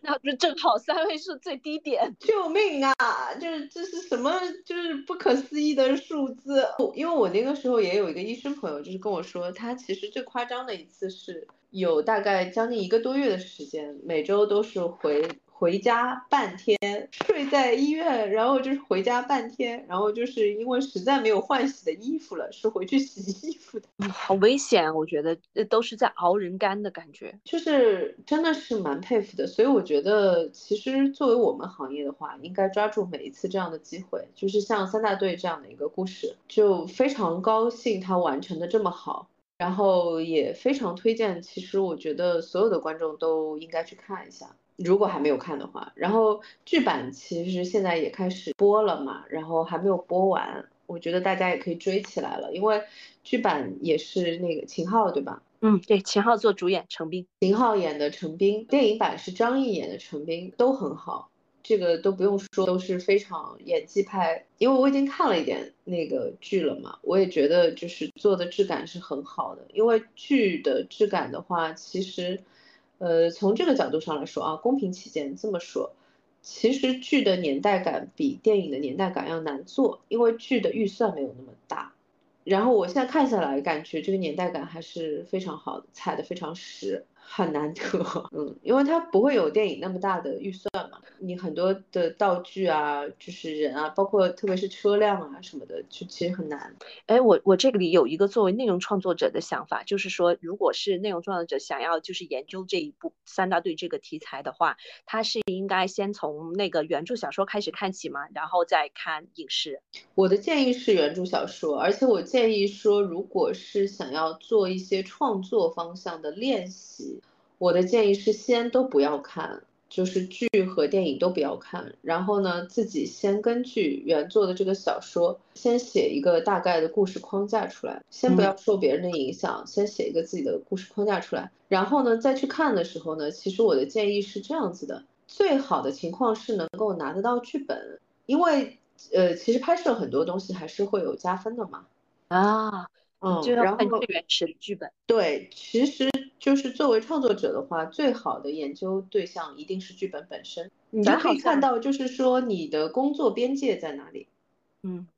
那不是正好三位数最低点？救命啊！就是这是什么？就是不可思议的数字。因为我那个时候也有一个医生朋友，就是跟我说，他其实最夸张的一次是有大概将近一个多月的时间，每周都是回。回家半天，睡在医院，然后就是回家半天，然后就是因为实在没有换洗的衣服了，是回去洗衣服的。好危险，我觉得都是在熬人干的感觉，就是真的是蛮佩服的。所以我觉得，其实作为我们行业的话，应该抓住每一次这样的机会，就是像三大队这样的一个故事，就非常高兴他完成的这么好，然后也非常推荐。其实我觉得所有的观众都应该去看一下。如果还没有看的话，然后剧版其实现在也开始播了嘛，然后还没有播完，我觉得大家也可以追起来了，因为剧版也是那个秦昊对吧？嗯，对，秦昊做主演，陈冰，秦昊演的陈冰，电影版是张译演的陈冰，都很好，这个都不用说，都是非常演技派。因为我已经看了一点那个剧了嘛，我也觉得就是做的质感是很好的，因为剧的质感的话，其实。呃，从这个角度上来说啊，公平起见这么说，其实剧的年代感比电影的年代感要难做，因为剧的预算没有那么大。然后我现在看下来，感觉这个年代感还是非常好的，踩的非常实。很难得，嗯，因为它不会有电影那么大的预算嘛，你很多的道具啊，就是人啊，包括特别是车辆啊什么的，就其实很难。哎，我我这个里有一个作为内容创作者的想法，就是说，如果是内容创作者想要就是研究这一部三大队这个题材的话，他是应该先从那个原著小说开始看起嘛？然后再看影视？我的建议是原著小说，而且我建议说，如果是想要做一些创作方向的练习。我的建议是先都不要看，就是剧和电影都不要看，然后呢，自己先根据原作的这个小说，先写一个大概的故事框架出来，先不要受别人的影响，先写一个自己的故事框架出来，然后呢，再去看的时候呢，其实我的建议是这样子的，最好的情况是能够拿得到剧本，因为呃，其实拍摄很多东西还是会有加分的嘛。啊，嗯，然后原始的剧本，对，其实。就是作为创作者的话，最好的研究对象一定是剧本本身。你就可以看到，就是说你的工作边界在哪里。嗯，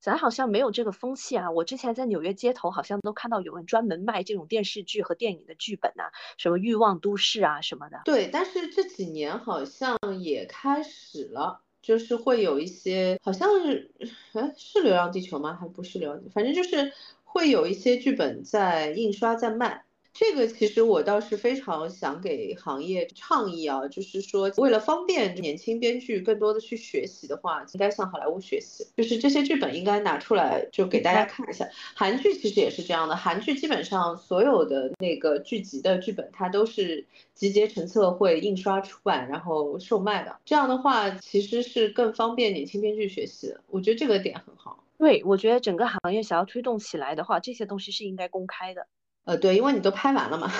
咱好像没有这个风气啊。我之前在纽约街头好像都看到有人专门卖这种电视剧和电影的剧本呐，什么《欲望都市》啊什么的。对，但是这几年好像也开始了，就是会有一些，好像是，哎，是《流浪地球》吗？还不是《流浪》，反正就是会有一些剧本在印刷在卖。这个其实我倒是非常想给行业倡议啊，就是说为了方便年轻编剧更多的去学习的话，应该向好莱坞学习，就是这些剧本应该拿出来就给大家看一下。韩剧其实也是这样的，韩剧基本上所有的那个剧集的剧本，它都是集结成册会印刷出版，然后售卖的。这样的话其实是更方便年轻编剧学习的，我觉得这个点很好。对，我觉得整个行业想要推动起来的话，这些东西是应该公开的。呃，对，因为你都拍完了嘛，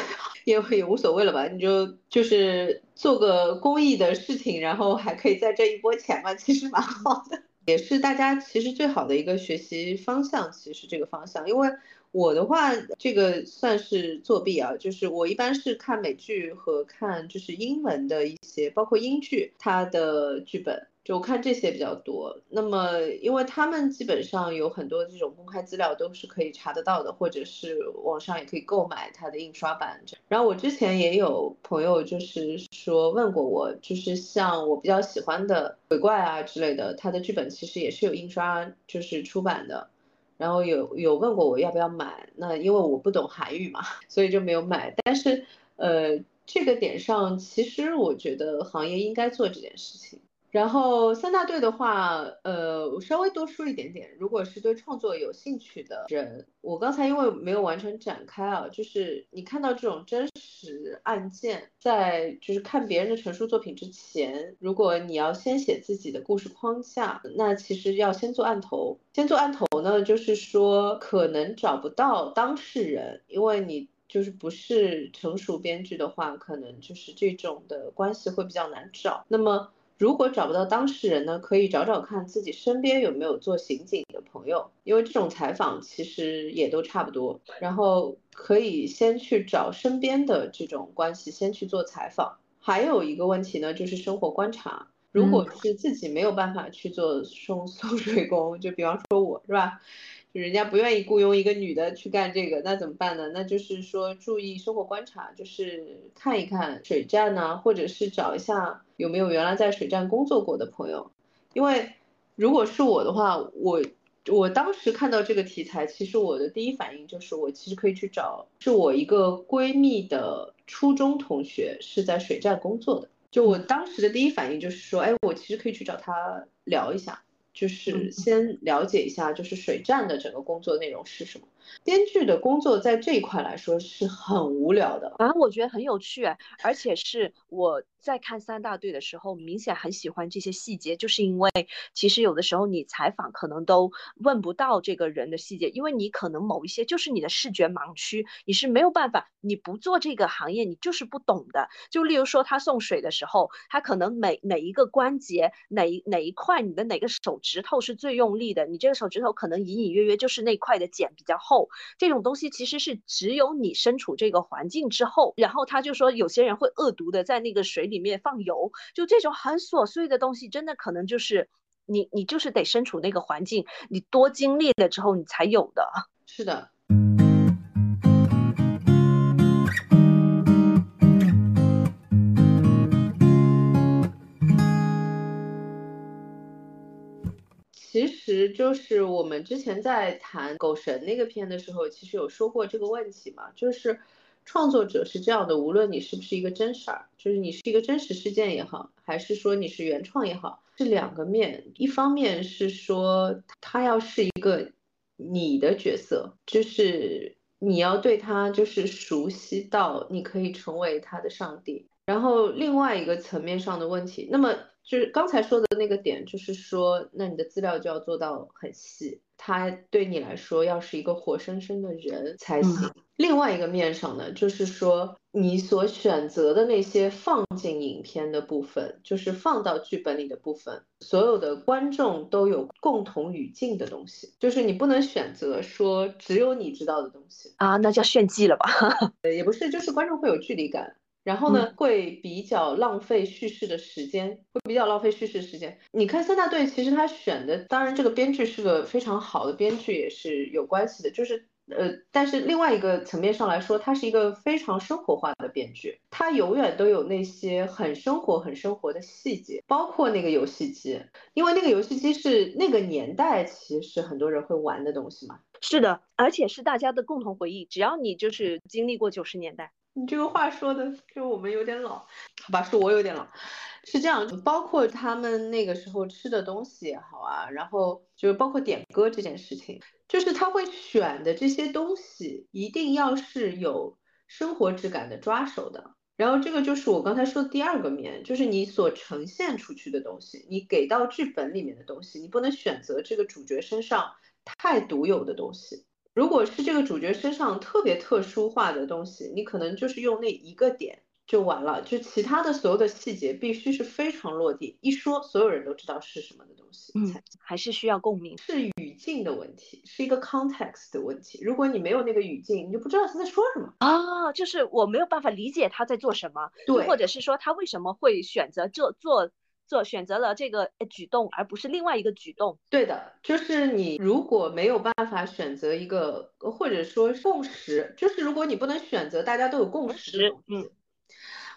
也也无所谓了吧？你就就是做个公益的事情，然后还可以在这一波钱嘛，其实蛮好的，也是大家其实最好的一个学习方向，其实这个方向。因为我的话，这个算是作弊啊，就是我一般是看美剧和看就是英文的一些，包括英剧它的剧本。就我看这些比较多，那么因为他们基本上有很多这种公开资料都是可以查得到的，或者是网上也可以购买它的印刷版。然后我之前也有朋友就是说问过我，就是像我比较喜欢的鬼怪啊之类的，它的剧本其实也是有印刷就是出版的，然后有有问过我要不要买，那因为我不懂韩语嘛，所以就没有买。但是呃这个点上，其实我觉得行业应该做这件事情。然后三大队的话，呃，我稍微多说一点点。如果是对创作有兴趣的人，我刚才因为没有完全展开啊，就是你看到这种真实案件，在就是看别人的成熟作品之前，如果你要先写自己的故事框架，那其实要先做案头。先做案头呢，就是说可能找不到当事人，因为你就是不是成熟编剧的话，可能就是这种的关系会比较难找。那么如果找不到当事人呢，可以找找看自己身边有没有做刑警的朋友，因为这种采访其实也都差不多。然后可以先去找身边的这种关系，先去做采访。还有一个问题呢，就是生活观察。如果是自己没有办法去做送 送水工，就比方说我是吧？就人家不愿意雇佣一个女的去干这个，那怎么办呢？那就是说注意生活观察，就是看一看水站呢，或者是找一下有没有原来在水站工作过的朋友。因为如果是我的话，我我当时看到这个题材，其实我的第一反应就是我其实可以去找，是我一个闺蜜的初中同学是在水站工作的。就我当时的第一反应就是说，哎，我其实可以去找他聊一下。就是先了解一下，就是水站的整个工作内容是什么。编剧的工作在这一块来说是很无聊的，反正我觉得很有趣，而且是我。在看三大队的时候，明显很喜欢这些细节，就是因为其实有的时候你采访可能都问不到这个人的细节，因为你可能某一些就是你的视觉盲区，你是没有办法，你不做这个行业，你就是不懂的。就例如说他送水的时候，他可能每哪一个关节哪哪一块，你的哪个手指头是最用力的，你这个手指头可能隐隐约约就是那块的茧比较厚，这种东西其实是只有你身处这个环境之后，然后他就说有些人会恶毒的在那个水。里面放油，就这种很琐碎的东西，真的可能就是你，你就是得身处那个环境，你多经历了之后，你才有的。是的。其实就是我们之前在谈《狗神》那个片的时候，其实有说过这个问题嘛，就是。创作者是这样的，无论你是不是一个真事儿，就是你是一个真实事件也好，还是说你是原创也好，是两个面。一方面是说他要是一个你的角色，就是你要对他就是熟悉到你可以成为他的上帝。然后另外一个层面上的问题，那么就是刚才说的那个点，就是说那你的资料就要做到很细。他对你来说要是一个活生生的人才行。另外一个面上呢，就是说你所选择的那些放进影片的部分，就是放到剧本里的部分，所有的观众都有共同语境的东西，就是你不能选择说只有你知道的东西啊，那叫炫技了吧？也不是，就是观众会有距离感。然后呢，会比较浪费叙事的时间，会比较浪费叙事时间。你看三大队，其实他选的，当然这个编剧是个非常好的编剧，也是有关系的。就是呃，但是另外一个层面上来说，他是一个非常生活化的编剧，他永远都有那些很生活、很生活的细节，包括那个游戏机，因为那个游戏机是那个年代其实很多人会玩的东西嘛。是的，而且是大家的共同回忆，只要你就是经历过九十年代。你这个话说的，就我们有点老，好吧，是我有点老，是这样，包括他们那个时候吃的东西也好啊，然后就是包括点歌这件事情，就是他会选的这些东西，一定要是有生活质感的抓手的。然后这个就是我刚才说的第二个面，就是你所呈现出去的东西，你给到剧本里面的东西，你不能选择这个主角身上太独有的东西。如果是这个主角身上特别特殊化的东西，你可能就是用那一个点就完了，就其他的所有的细节必须是非常落地，一说所有人都知道是什么的东西。嗯，还是需要共鸣，是语境的问题，是一个 context 的问题。如果你没有那个语境，你就不知道他在说什么啊，就是我没有办法理解他在做什么，对，或者是说他为什么会选择这做。做选择了这个举动，而不是另外一个举动。对的，就是你如果没有办法选择一个，或者说共识，就是如果你不能选择大家都有共识，嗯，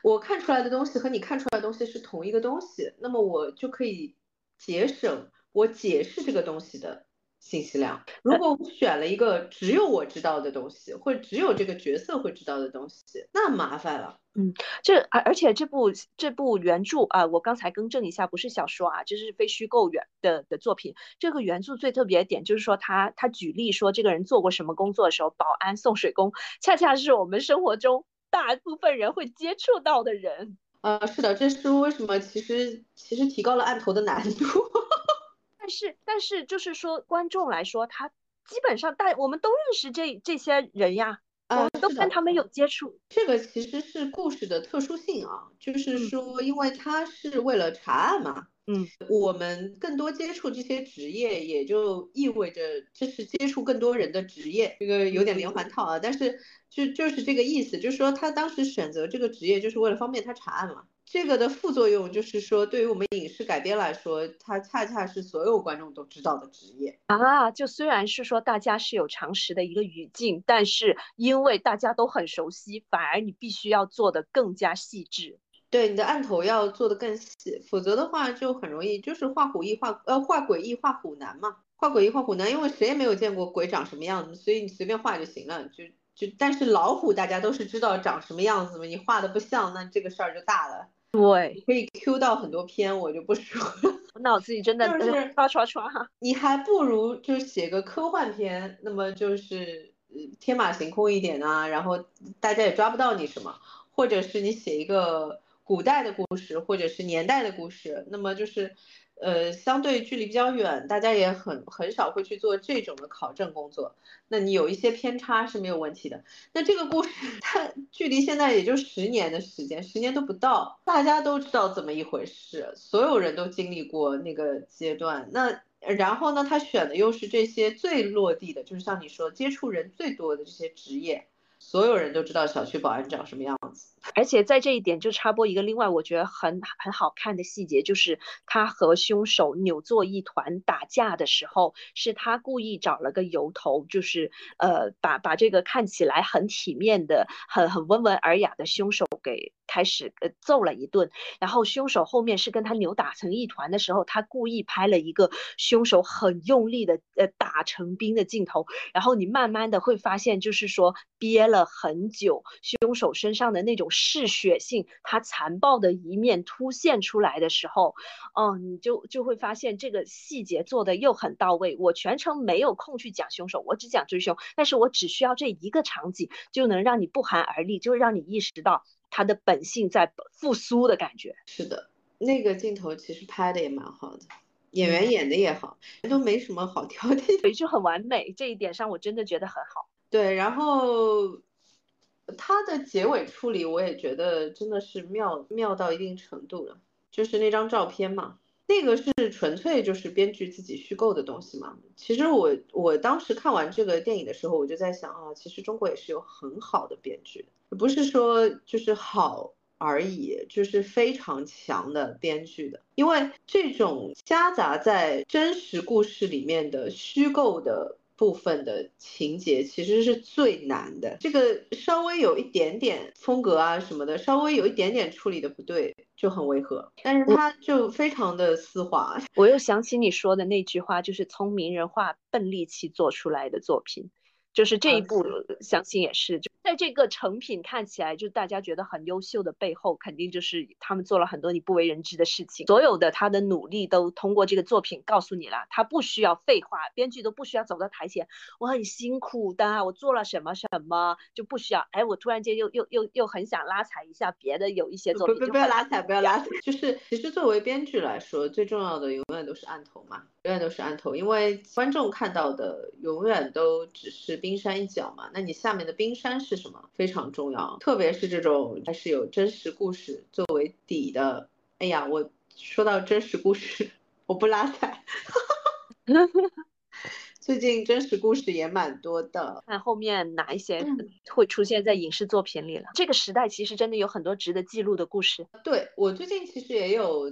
我看出来的东西和你看出来的东西是同一个东西，那么我就可以节省我解释这个东西的。信息量。如果我选了一个只有我知道的东西，或者只有这个角色会知道的东西，那麻烦了。嗯，这而而且这部这部原著啊，我刚才更正一下，不是小说啊，这是非虚构原的的作品。这个原著最特别的点就是说，他他举例说这个人做过什么工作的时候，保安、送水工，恰恰是我们生活中大部分人会接触到的人。呃，是的，这是为什么？其实其实提高了案头的难度。但是，但是，就是说，观众来说，他基本上大我们都认识这这些人呀。啊，都跟他们有接触。这个其实是故事的特殊性啊，就是说，因为他是为了查案嘛。嗯，我们更多接触这些职业，也就意味着这是接触更多人的职业。这个有点连环套啊，但是就就是这个意思，就是说他当时选择这个职业，就是为了方便他查案嘛。这个的副作用就是说，对于我们影视改编来说，它恰恰是所有观众都知道的职业啊。就虽然是说大家是有常识的一个语境，但是因为大家都很熟悉，反而你必须要做的更加细致。对你的案头要做的更细，否则的话就很容易就是画虎易画呃画鬼易画虎难嘛，画鬼易画虎难，因为谁也没有见过鬼长什么样子，所以你随便画就行了。就就但是老虎大家都是知道长什么样子嘛，你画的不像，那这个事儿就大了。对，可以 Q 到很多篇，我就不说了。我脑子里真的就是 刷刷刷哈。你还不如就写个科幻片，那么就是天马行空一点啊，然后大家也抓不到你什么，或者是你写一个。古代的故事或者是年代的故事，那么就是，呃，相对距离比较远，大家也很很少会去做这种的考证工作。那你有一些偏差是没有问题的。那这个故事它距离现在也就十年的时间，十年都不到，大家都知道怎么一回事，所有人都经历过那个阶段。那然后呢，他选的又是这些最落地的，就是像你说接触人最多的这些职业。所有人都知道小区保安长什么样子，而且在这一点就插播一个另外我觉得很很好看的细节，就是他和凶手扭作一团打架的时候，是他故意找了个由头，就是呃把把这个看起来很体面的、很很温文尔雅的凶手给。开始呃揍了一顿，然后凶手后面是跟他扭打成一团的时候，他故意拍了一个凶手很用力的呃打成冰的镜头，然后你慢慢的会发现，就是说憋了很久，凶手身上的那种嗜血性，他残暴的一面凸现出来的时候，哦，你就就会发现这个细节做的又很到位。我全程没有空去讲凶手，我只讲追凶，但是我只需要这一个场景就能让你不寒而栗，就让你意识到。他的本性在复苏的感觉，是的，那个镜头其实拍的也蛮好的，演员演的也好，都没什么好挑剔的，就很完美。这一点上我真的觉得很好。对，然后他的结尾处理我也觉得真的是妙妙到一定程度了，就是那张照片嘛。那个是纯粹就是编剧自己虚构的东西嘛？其实我我当时看完这个电影的时候，我就在想啊，其实中国也是有很好的编剧，不是说就是好而已，就是非常强的编剧的。因为这种夹杂在真实故事里面的虚构的部分的情节，其实是最难的。这个稍微有一点点风格啊什么的，稍微有一点点处理的不对。就很违和，但是他就非常的丝滑。我又想起你说的那句话，就是聪明人化笨力气做出来的作品。就是这一步，相信也是，就在这个成品看起来就大家觉得很优秀的背后，肯定就是他们做了很多你不为人知的事情。所有的他的努力都通过这个作品告诉你了，他不需要废话，编剧都不需要走到台前，我很辛苦的，我做了什么什么就不需要。哎，我突然间又又又又很想拉踩一下别的有一些作品，不不要拉踩，不要拉踩。就是其实作为编剧来说，最重要的永远都是案头嘛，永远都是案头，因为观众看到的永远都只是。冰山一角嘛，那你下面的冰山是什么？非常重要，特别是这种还是有真实故事作为底的。哎呀，我说到真实故事，我不拉踩。最近真实故事也蛮多的，看后面哪一些会出现在影视作品里了。这个时代其实真的有很多值得记录的故事。对我最近其实也有。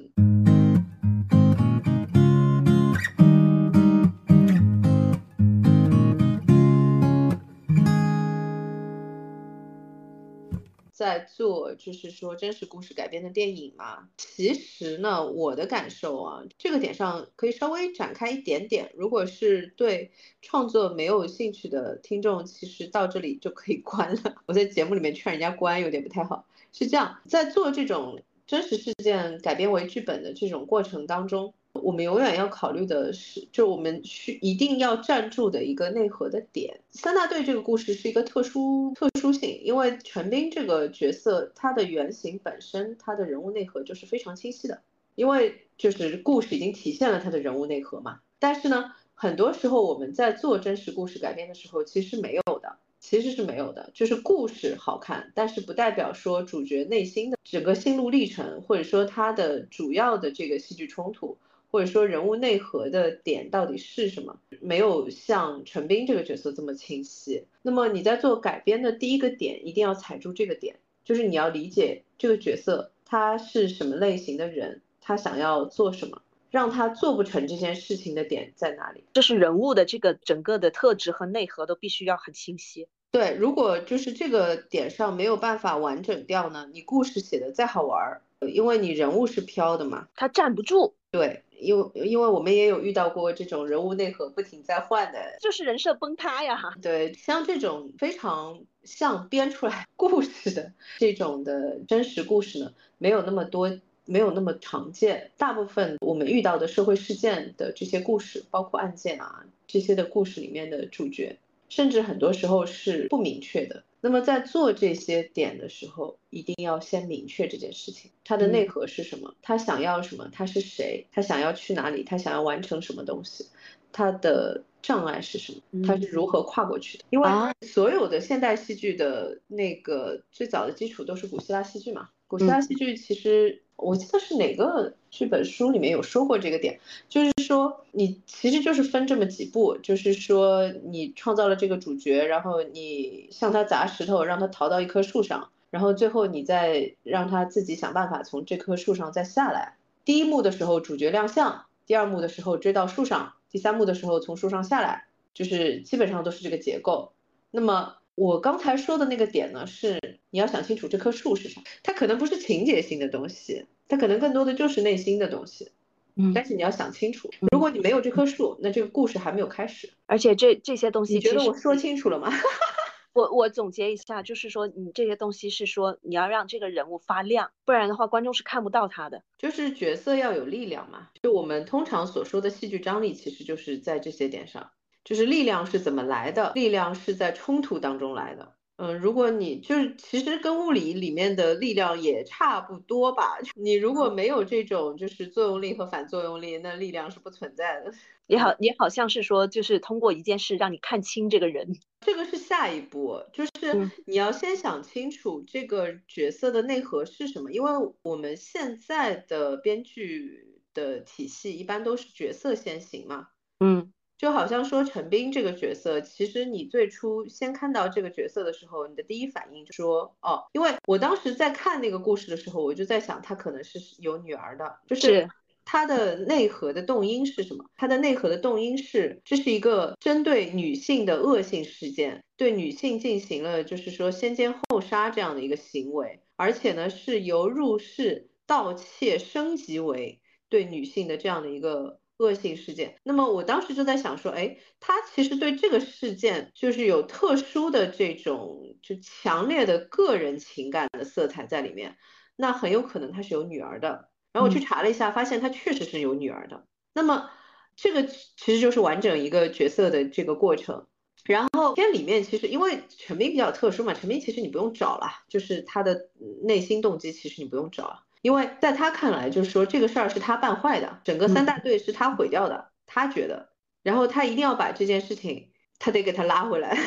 在做就是说真实故事改编的电影嘛，其实呢，我的感受啊，这个点上可以稍微展开一点点。如果是对创作没有兴趣的听众，其实到这里就可以 关了。我在节目里面劝人家关有点不太好。是这样，在做这种真实事件改编为剧本的这种过程当中。我们永远要考虑的是，就我们需一定要站住的一个内核的点。三大队这个故事是一个特殊特殊性，因为陈斌这个角色，他的原型本身，他的人物内核就是非常清晰的，因为就是故事已经体现了他的人物内核嘛。但是呢，很多时候我们在做真实故事改编的时候，其实没有的。其实是没有的，就是故事好看，但是不代表说主角内心的整个心路历程，或者说他的主要的这个戏剧冲突，或者说人物内核的点到底是什么，没有像陈斌这个角色这么清晰。那么你在做改编的第一个点，一定要踩住这个点，就是你要理解这个角色他是什么类型的人，他想要做什么。让他做不成这件事情的点在哪里？就是人物的这个整个的特质和内核都必须要很清晰。对，如果就是这个点上没有办法完整掉呢，你故事写的再好玩儿，因为你人物是飘的嘛，他站不住。对，因为因为我们也有遇到过这种人物内核不停在换的，就是人设崩塌呀。对，像这种非常像编出来故事的这种的真实故事呢，没有那么多。没有那么常见，大部分我们遇到的社会事件的这些故事，包括案件啊这些的故事里面的主角，甚至很多时候是不明确的。那么在做这些点的时候，一定要先明确这件事情，它的内核是什么，他想要什么，他是谁，他想要去哪里，他想要完成什么东西，他的障碍是什么，他是如何跨过去的？因为所有的现代戏剧的那个最早的基础都是古希腊戏剧嘛。古希腊戏剧其实，我记得是哪个剧本书里面有说过这个点，就是说你其实就是分这么几步，就是说你创造了这个主角，然后你向他砸石头，让他逃到一棵树上，然后最后你再让他自己想办法从这棵树上再下来。第一幕的时候主角亮相，第二幕的时候追到树上，第三幕的时候从树上下来，就是基本上都是这个结构。那么。我刚才说的那个点呢，是你要想清楚这棵树是啥，它可能不是情节性的东西，它可能更多的就是内心的东西。嗯，但是你要想清楚，如果你没有这棵树，那这个故事还没有开始。而且这这些东西，你觉得我说清楚了吗？我我总结一下，就是说你这些东西是说你要让这个人物发亮，不然的话观众是看不到他的。就是角色要有力量嘛，就我们通常所说的戏剧张力，其实就是在这些点上。就是力量是怎么来的？力量是在冲突当中来的。嗯，如果你就是其实跟物理里面的力量也差不多吧。你如果没有这种就是作用力和反作用力，那力量是不存在的。也好，也好像是说，就是通过一件事让你看清这个人。这个是下一步，就是你要先想清楚这个角色的内核是什么。因为我们现在的编剧的体系一般都是角色先行嘛。嗯。就好像说陈斌这个角色，其实你最初先看到这个角色的时候，你的第一反应就说哦，因为我当时在看那个故事的时候，我就在想他可能是有女儿的，就是他的内核的动因是什么？他的内核的动因是这是一个针对女性的恶性事件，对女性进行了就是说先奸后杀这样的一个行为，而且呢是由入室盗窃升级为对女性的这样的一个。恶性事件，那么我当时就在想说，哎，他其实对这个事件就是有特殊的这种就强烈的个人情感的色彩在里面，那很有可能他是有女儿的。然后我去查了一下，发现他确实是有女儿的。那么这个其实就是完整一个角色的这个过程。然后片里面其实因为陈明比较特殊嘛，陈明其实你不用找了，就是他的内心动机其实你不用找。因为在他看来，就是说这个事儿是他办坏的，整个三大队是他毁掉的，他觉得，然后他一定要把这件事情，他得给他拉回来。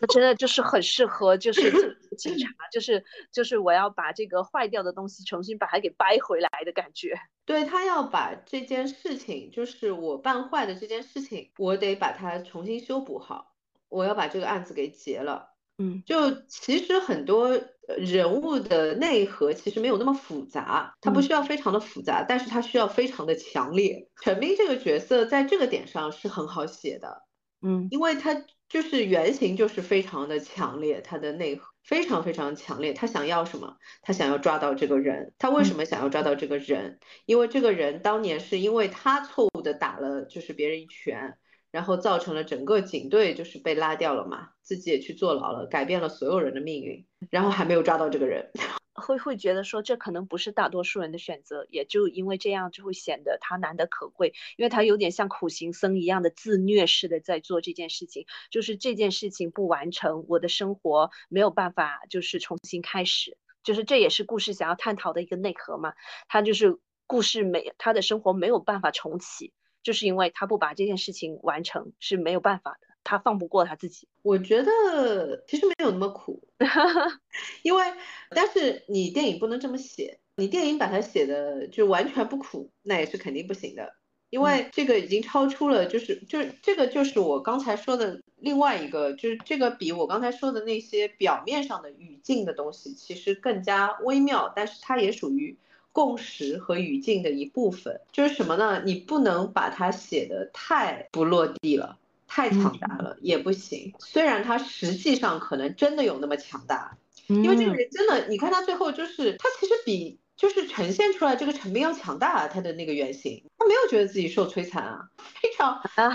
他真的就是很适合，就是警 察，就是就是我要把这个坏掉的东西重新把它给掰回来的感觉。对他要把这件事情，就是我办坏的这件事情，我得把它重新修补好，我要把这个案子给结了。嗯，就其实很多人物的内核其实没有那么复杂，它不需要非常的复杂，但是它需要非常的强烈。陈斌这个角色在这个点上是很好写的，嗯，因为他就是原型就是非常的强烈，他的内核非常非常强烈。他想要什么？他想要抓到这个人。他为什么想要抓到这个人？因为这个人当年是因为他错误的打了就是别人一拳。然后造成了整个警队就是被拉掉了嘛，自己也去坐牢了，改变了所有人的命运，然后还没有抓到这个人，会会觉得说这可能不是大多数人的选择，也就因为这样就会显得他难得可贵，因为他有点像苦行僧一样的自虐式的在做这件事情，就是这件事情不完成，我的生活没有办法就是重新开始，就是这也是故事想要探讨的一个内核嘛，他就是故事没他的生活没有办法重启。就是因为他不把这件事情完成是没有办法的。他放不过他自己。我觉得其实没有那么苦，因为但是你电影不能这么写，你电影把它写的就完全不苦，那也是肯定不行的。因为这个已经超出了，就是就是这个就是我刚才说的另外一个，就是这个比我刚才说的那些表面上的语境的东西，其实更加微妙，但是它也属于共识和语境的一部分。就是什么呢？你不能把它写的太不落地了，太强大了也不行。虽然他实际上可能真的有那么强大，因为这个人真的，你看他最后就是他其实比。就是呈现出来这个陈斌要强大，他的那个原型，他没有觉得自己受摧残啊，非常啊，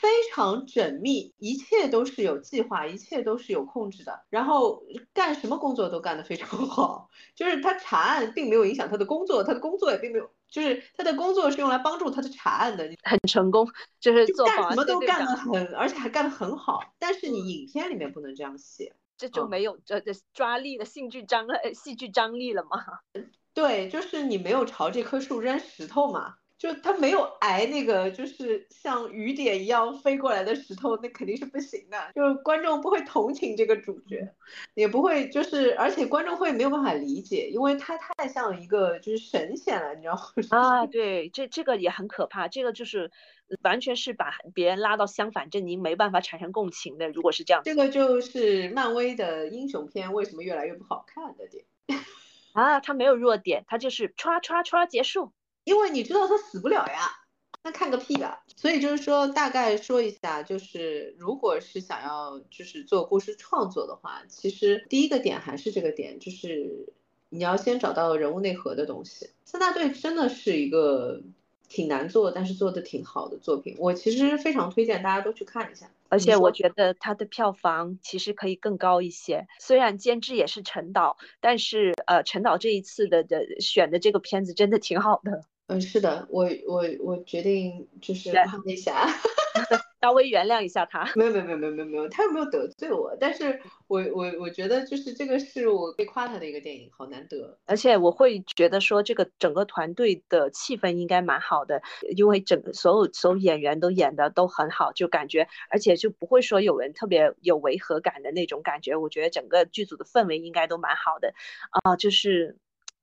非常缜密，一切都是有计划，一切都是有控制的，然后干什么工作都干得非常好，就是他查案并没有影响他的工作，他的工作也并没有，就是他的工作是用来帮助他的查案的，很成功，就是做干什么都干得很，而且还干得很好，但是你影片里面不能这样写。这就没有这这抓力的戏剧张呃戏剧张力了吗？对，就是你没有朝这棵树扔石头嘛。就他没有挨那个，就是像雨点一样飞过来的石头，那肯定是不行的。就是观众不会同情这个主角，也不会就是，而且观众会没有办法理解，因为他太像一个就是神仙了，你知道吗？啊，对，这这个也很可怕，这个就是完全是把别人拉到相反阵营，没办法产生共情的。如果是这样，这个就是漫威的英雄片为什么越来越不好看的点。啊，他没有弱点，他就是唰唰唰结束。因为你知道他死不了呀，那看个屁的。所以就是说，大概说一下，就是如果是想要就是做故事创作的话，其实第一个点还是这个点，就是你要先找到人物内核的东西。三大队真的是一个挺难做，但是做的挺好的作品。我其实非常推荐大家都去看一下。而且我觉得它的票房其实可以更高一些。虽然监制也是陈导，但是呃，陈导这一次的的选的这个片子真的挺好的。嗯，是的，我我我决定就是夸一下，稍微原谅一下他。没有没有没有没有没有没有，他又没有得罪我，但是我我我觉得就是这个是我被夸他的一个电影，好难得。而且我会觉得说这个整个团队的气氛应该蛮好的，因为整个所有所有演员都演的都很好，就感觉而且就不会说有人特别有违和感的那种感觉。我觉得整个剧组的氛围应该都蛮好的，啊，就是。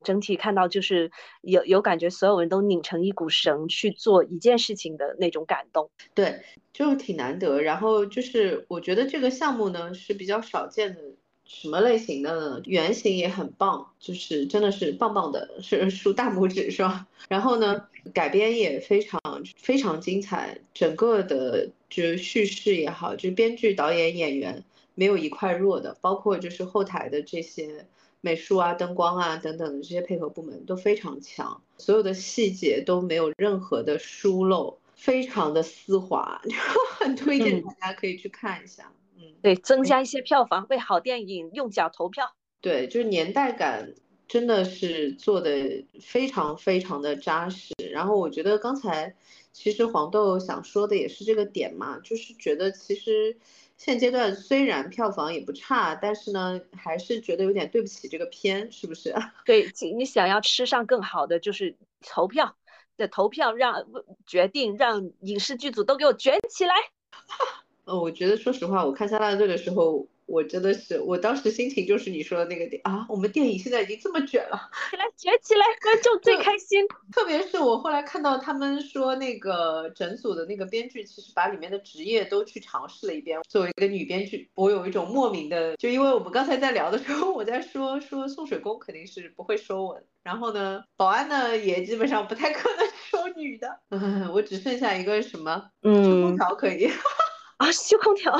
整体看到就是有有感觉，所有人都拧成一股绳去做一件事情的那种感动，对，就挺难得。然后就是我觉得这个项目呢是比较少见的，什么类型的呢？原型也很棒，就是真的是棒棒的，是竖大拇指是吧？然后呢，改编也非常非常精彩，整个的就叙事也好，就编剧、导演、演员没有一块弱的，包括就是后台的这些。美术啊、灯光啊等等的这些配合部门都非常强，所有的细节都没有任何的疏漏，非常的丝滑，很推荐大家可以去看一下。嗯，对，增加一些票房，为好电影用脚投票。对，就是年代感真的是做的非常非常的扎实。然后我觉得刚才其实黄豆想说的也是这个点嘛，就是觉得其实。现阶段虽然票房也不差，但是呢，还是觉得有点对不起这个片，是不是？对，你想要吃上更好的，就是投票的投票，让决定让影视剧组都给我卷起来。呃，我觉得说实话，我看《三大队》的时候。我真的是，我当时心情就是你说的那个点啊，我们电影现在已经这么卷了，起 来卷起来，观众最开心。特别是我后来看到他们说那个整组的那个编剧，其实把里面的职业都去尝试了一遍。作为一个女编剧，我有一种莫名的，就因为我们刚才在聊的时候，我在说说送水工肯定是不会收我，然后呢，保安呢也基本上不太可能收女的，嗯，我只剩下一个什么，嗯，修空调可以，啊，修空调，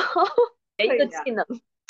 一个技能。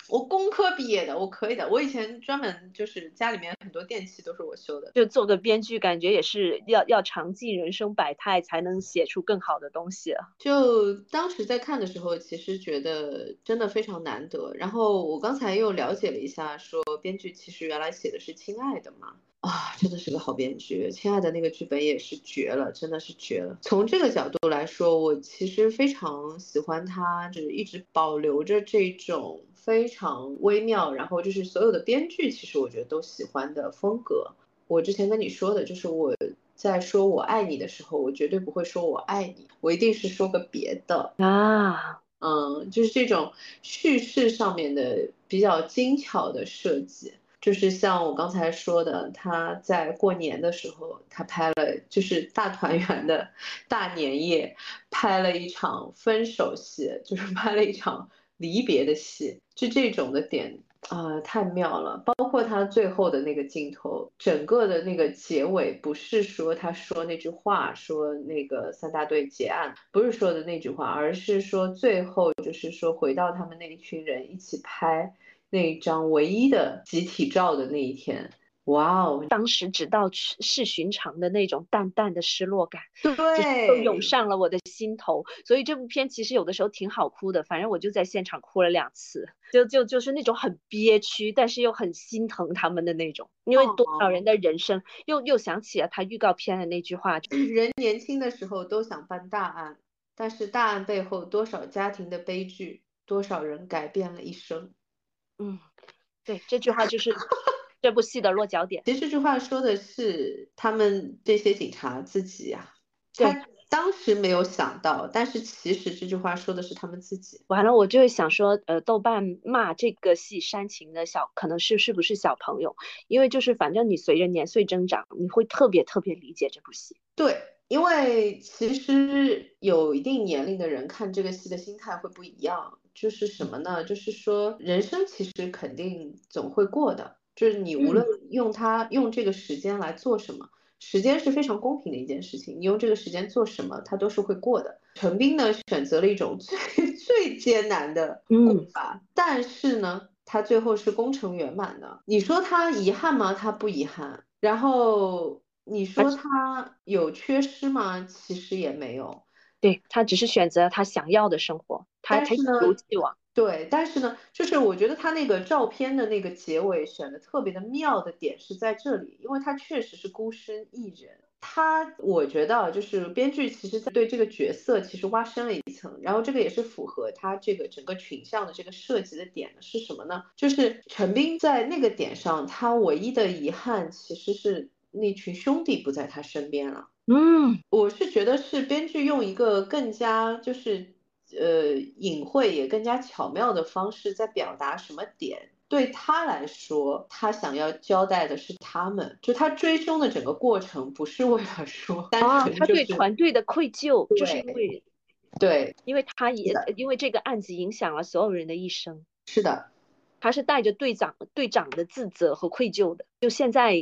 我工科毕业的，我可以的。我以前专门就是家里面很多电器都是我修的。就做个编剧，感觉也是要要尝尽人生百态，才能写出更好的东西。就当时在看的时候，其实觉得真的非常难得。然后我刚才又了解了一下，说编剧其实原来写的是《亲爱的》嘛。啊，真的是个好编剧，亲爱的那个剧本也是绝了，真的是绝了。从这个角度来说，我其实非常喜欢他，就是一直保留着这种非常微妙，然后就是所有的编剧其实我觉得都喜欢的风格。我之前跟你说的，就是我在说我爱你的时候，我绝对不会说我爱你，我一定是说个别的啊。嗯，就是这种叙事上面的比较精巧的设计。就是像我刚才说的，他在过年的时候，他拍了就是大团圆的大年夜，拍了一场分手戏，就是拍了一场离别的戏，就这种的点啊，太妙了。包括他最后的那个镜头，整个的那个结尾，不是说他说那句话，说那个三大队结案，不是说的那句话，而是说最后就是说回到他们那一群人一起拍。那一张唯一的集体照的那一天，哇哦！当时只道是寻常的那种淡淡的失落感，对，都涌上了我的心头。所以这部片其实有的时候挺好哭的，反正我就在现场哭了两次，就就就是那种很憋屈，但是又很心疼他们的那种。因为多少人的人生，又又想起了他预告片的那句话：人年轻的时候都想办大案，但是大案背后多少家庭的悲剧，多少人改变了一生。嗯，对，这句话就是 这部戏的落脚点。其实这句话说的是他们这些警察自己呀，他当时没有想到，但是其实这句话说的是他们自己。完了，我就会想说，呃，豆瓣骂这个戏煽情的小，可能是是不是小朋友？因为就是反正你随着年岁增长，你会特别特别理解这部戏。对，因为其实有一定年龄的人看这个戏的心态会不一样。就是什么呢？就是说，人生其实肯定总会过的。就是你无论用它用这个时间来做什么，时间是非常公平的一件事情。你用这个时间做什么，它都是会过的。陈斌呢，选择了一种最 最艰难的过法，但是呢，他最后是功成圆满的。你说他遗憾吗？他不遗憾。然后你说他有缺失吗？其实也没有。对他只是选择他想要的生活，他他一如既往。对，但是呢，就是我觉得他那个照片的那个结尾选的特别的妙的点是在这里，因为他确实是孤身一人。他我觉得就是编剧其实在对这个角色其实挖深了一层，然后这个也是符合他这个整个群像的这个设计的点是什么呢？就是陈斌在那个点上，他唯一的遗憾其实是那群兄弟不在他身边了。嗯，我是觉得是编剧用一个更加就是呃隐晦也更加巧妙的方式在表达什么点。对他来说，他想要交代的是他们，就他追凶的整个过程不是为了说，啊，他对团队的愧疚，就是因为对，因为他也因为这个案子影响了所有人的一生。是的。他是带着队长队长的自责和愧疚的。就现在，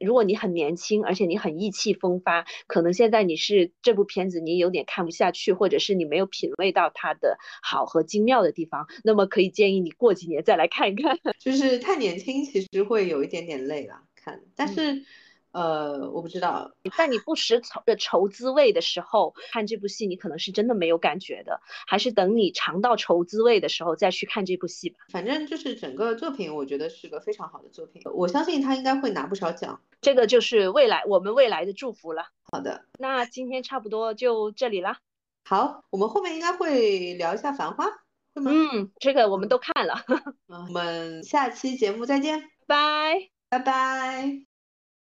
如果你很年轻，而且你很意气风发，可能现在你是这部片子你有点看不下去，或者是你没有品味到它的好和精妙的地方，那么可以建议你过几年再来看一看。就是太年轻，其实会有一点点累了看，但是。呃，我不知道，在你不识愁的愁滋味的时候看这部戏，你可能是真的没有感觉的，还是等你尝到愁滋味的时候再去看这部戏吧。反正就是整个作品，我觉得是个非常好的作品，我相信他应该会拿不少奖。这个就是未来我们未来的祝福了。好的，那今天差不多就这里了。好，我们后面应该会聊一下《繁花》，会吗？嗯，这个我们都看了。我们下期节目再见，拜拜拜。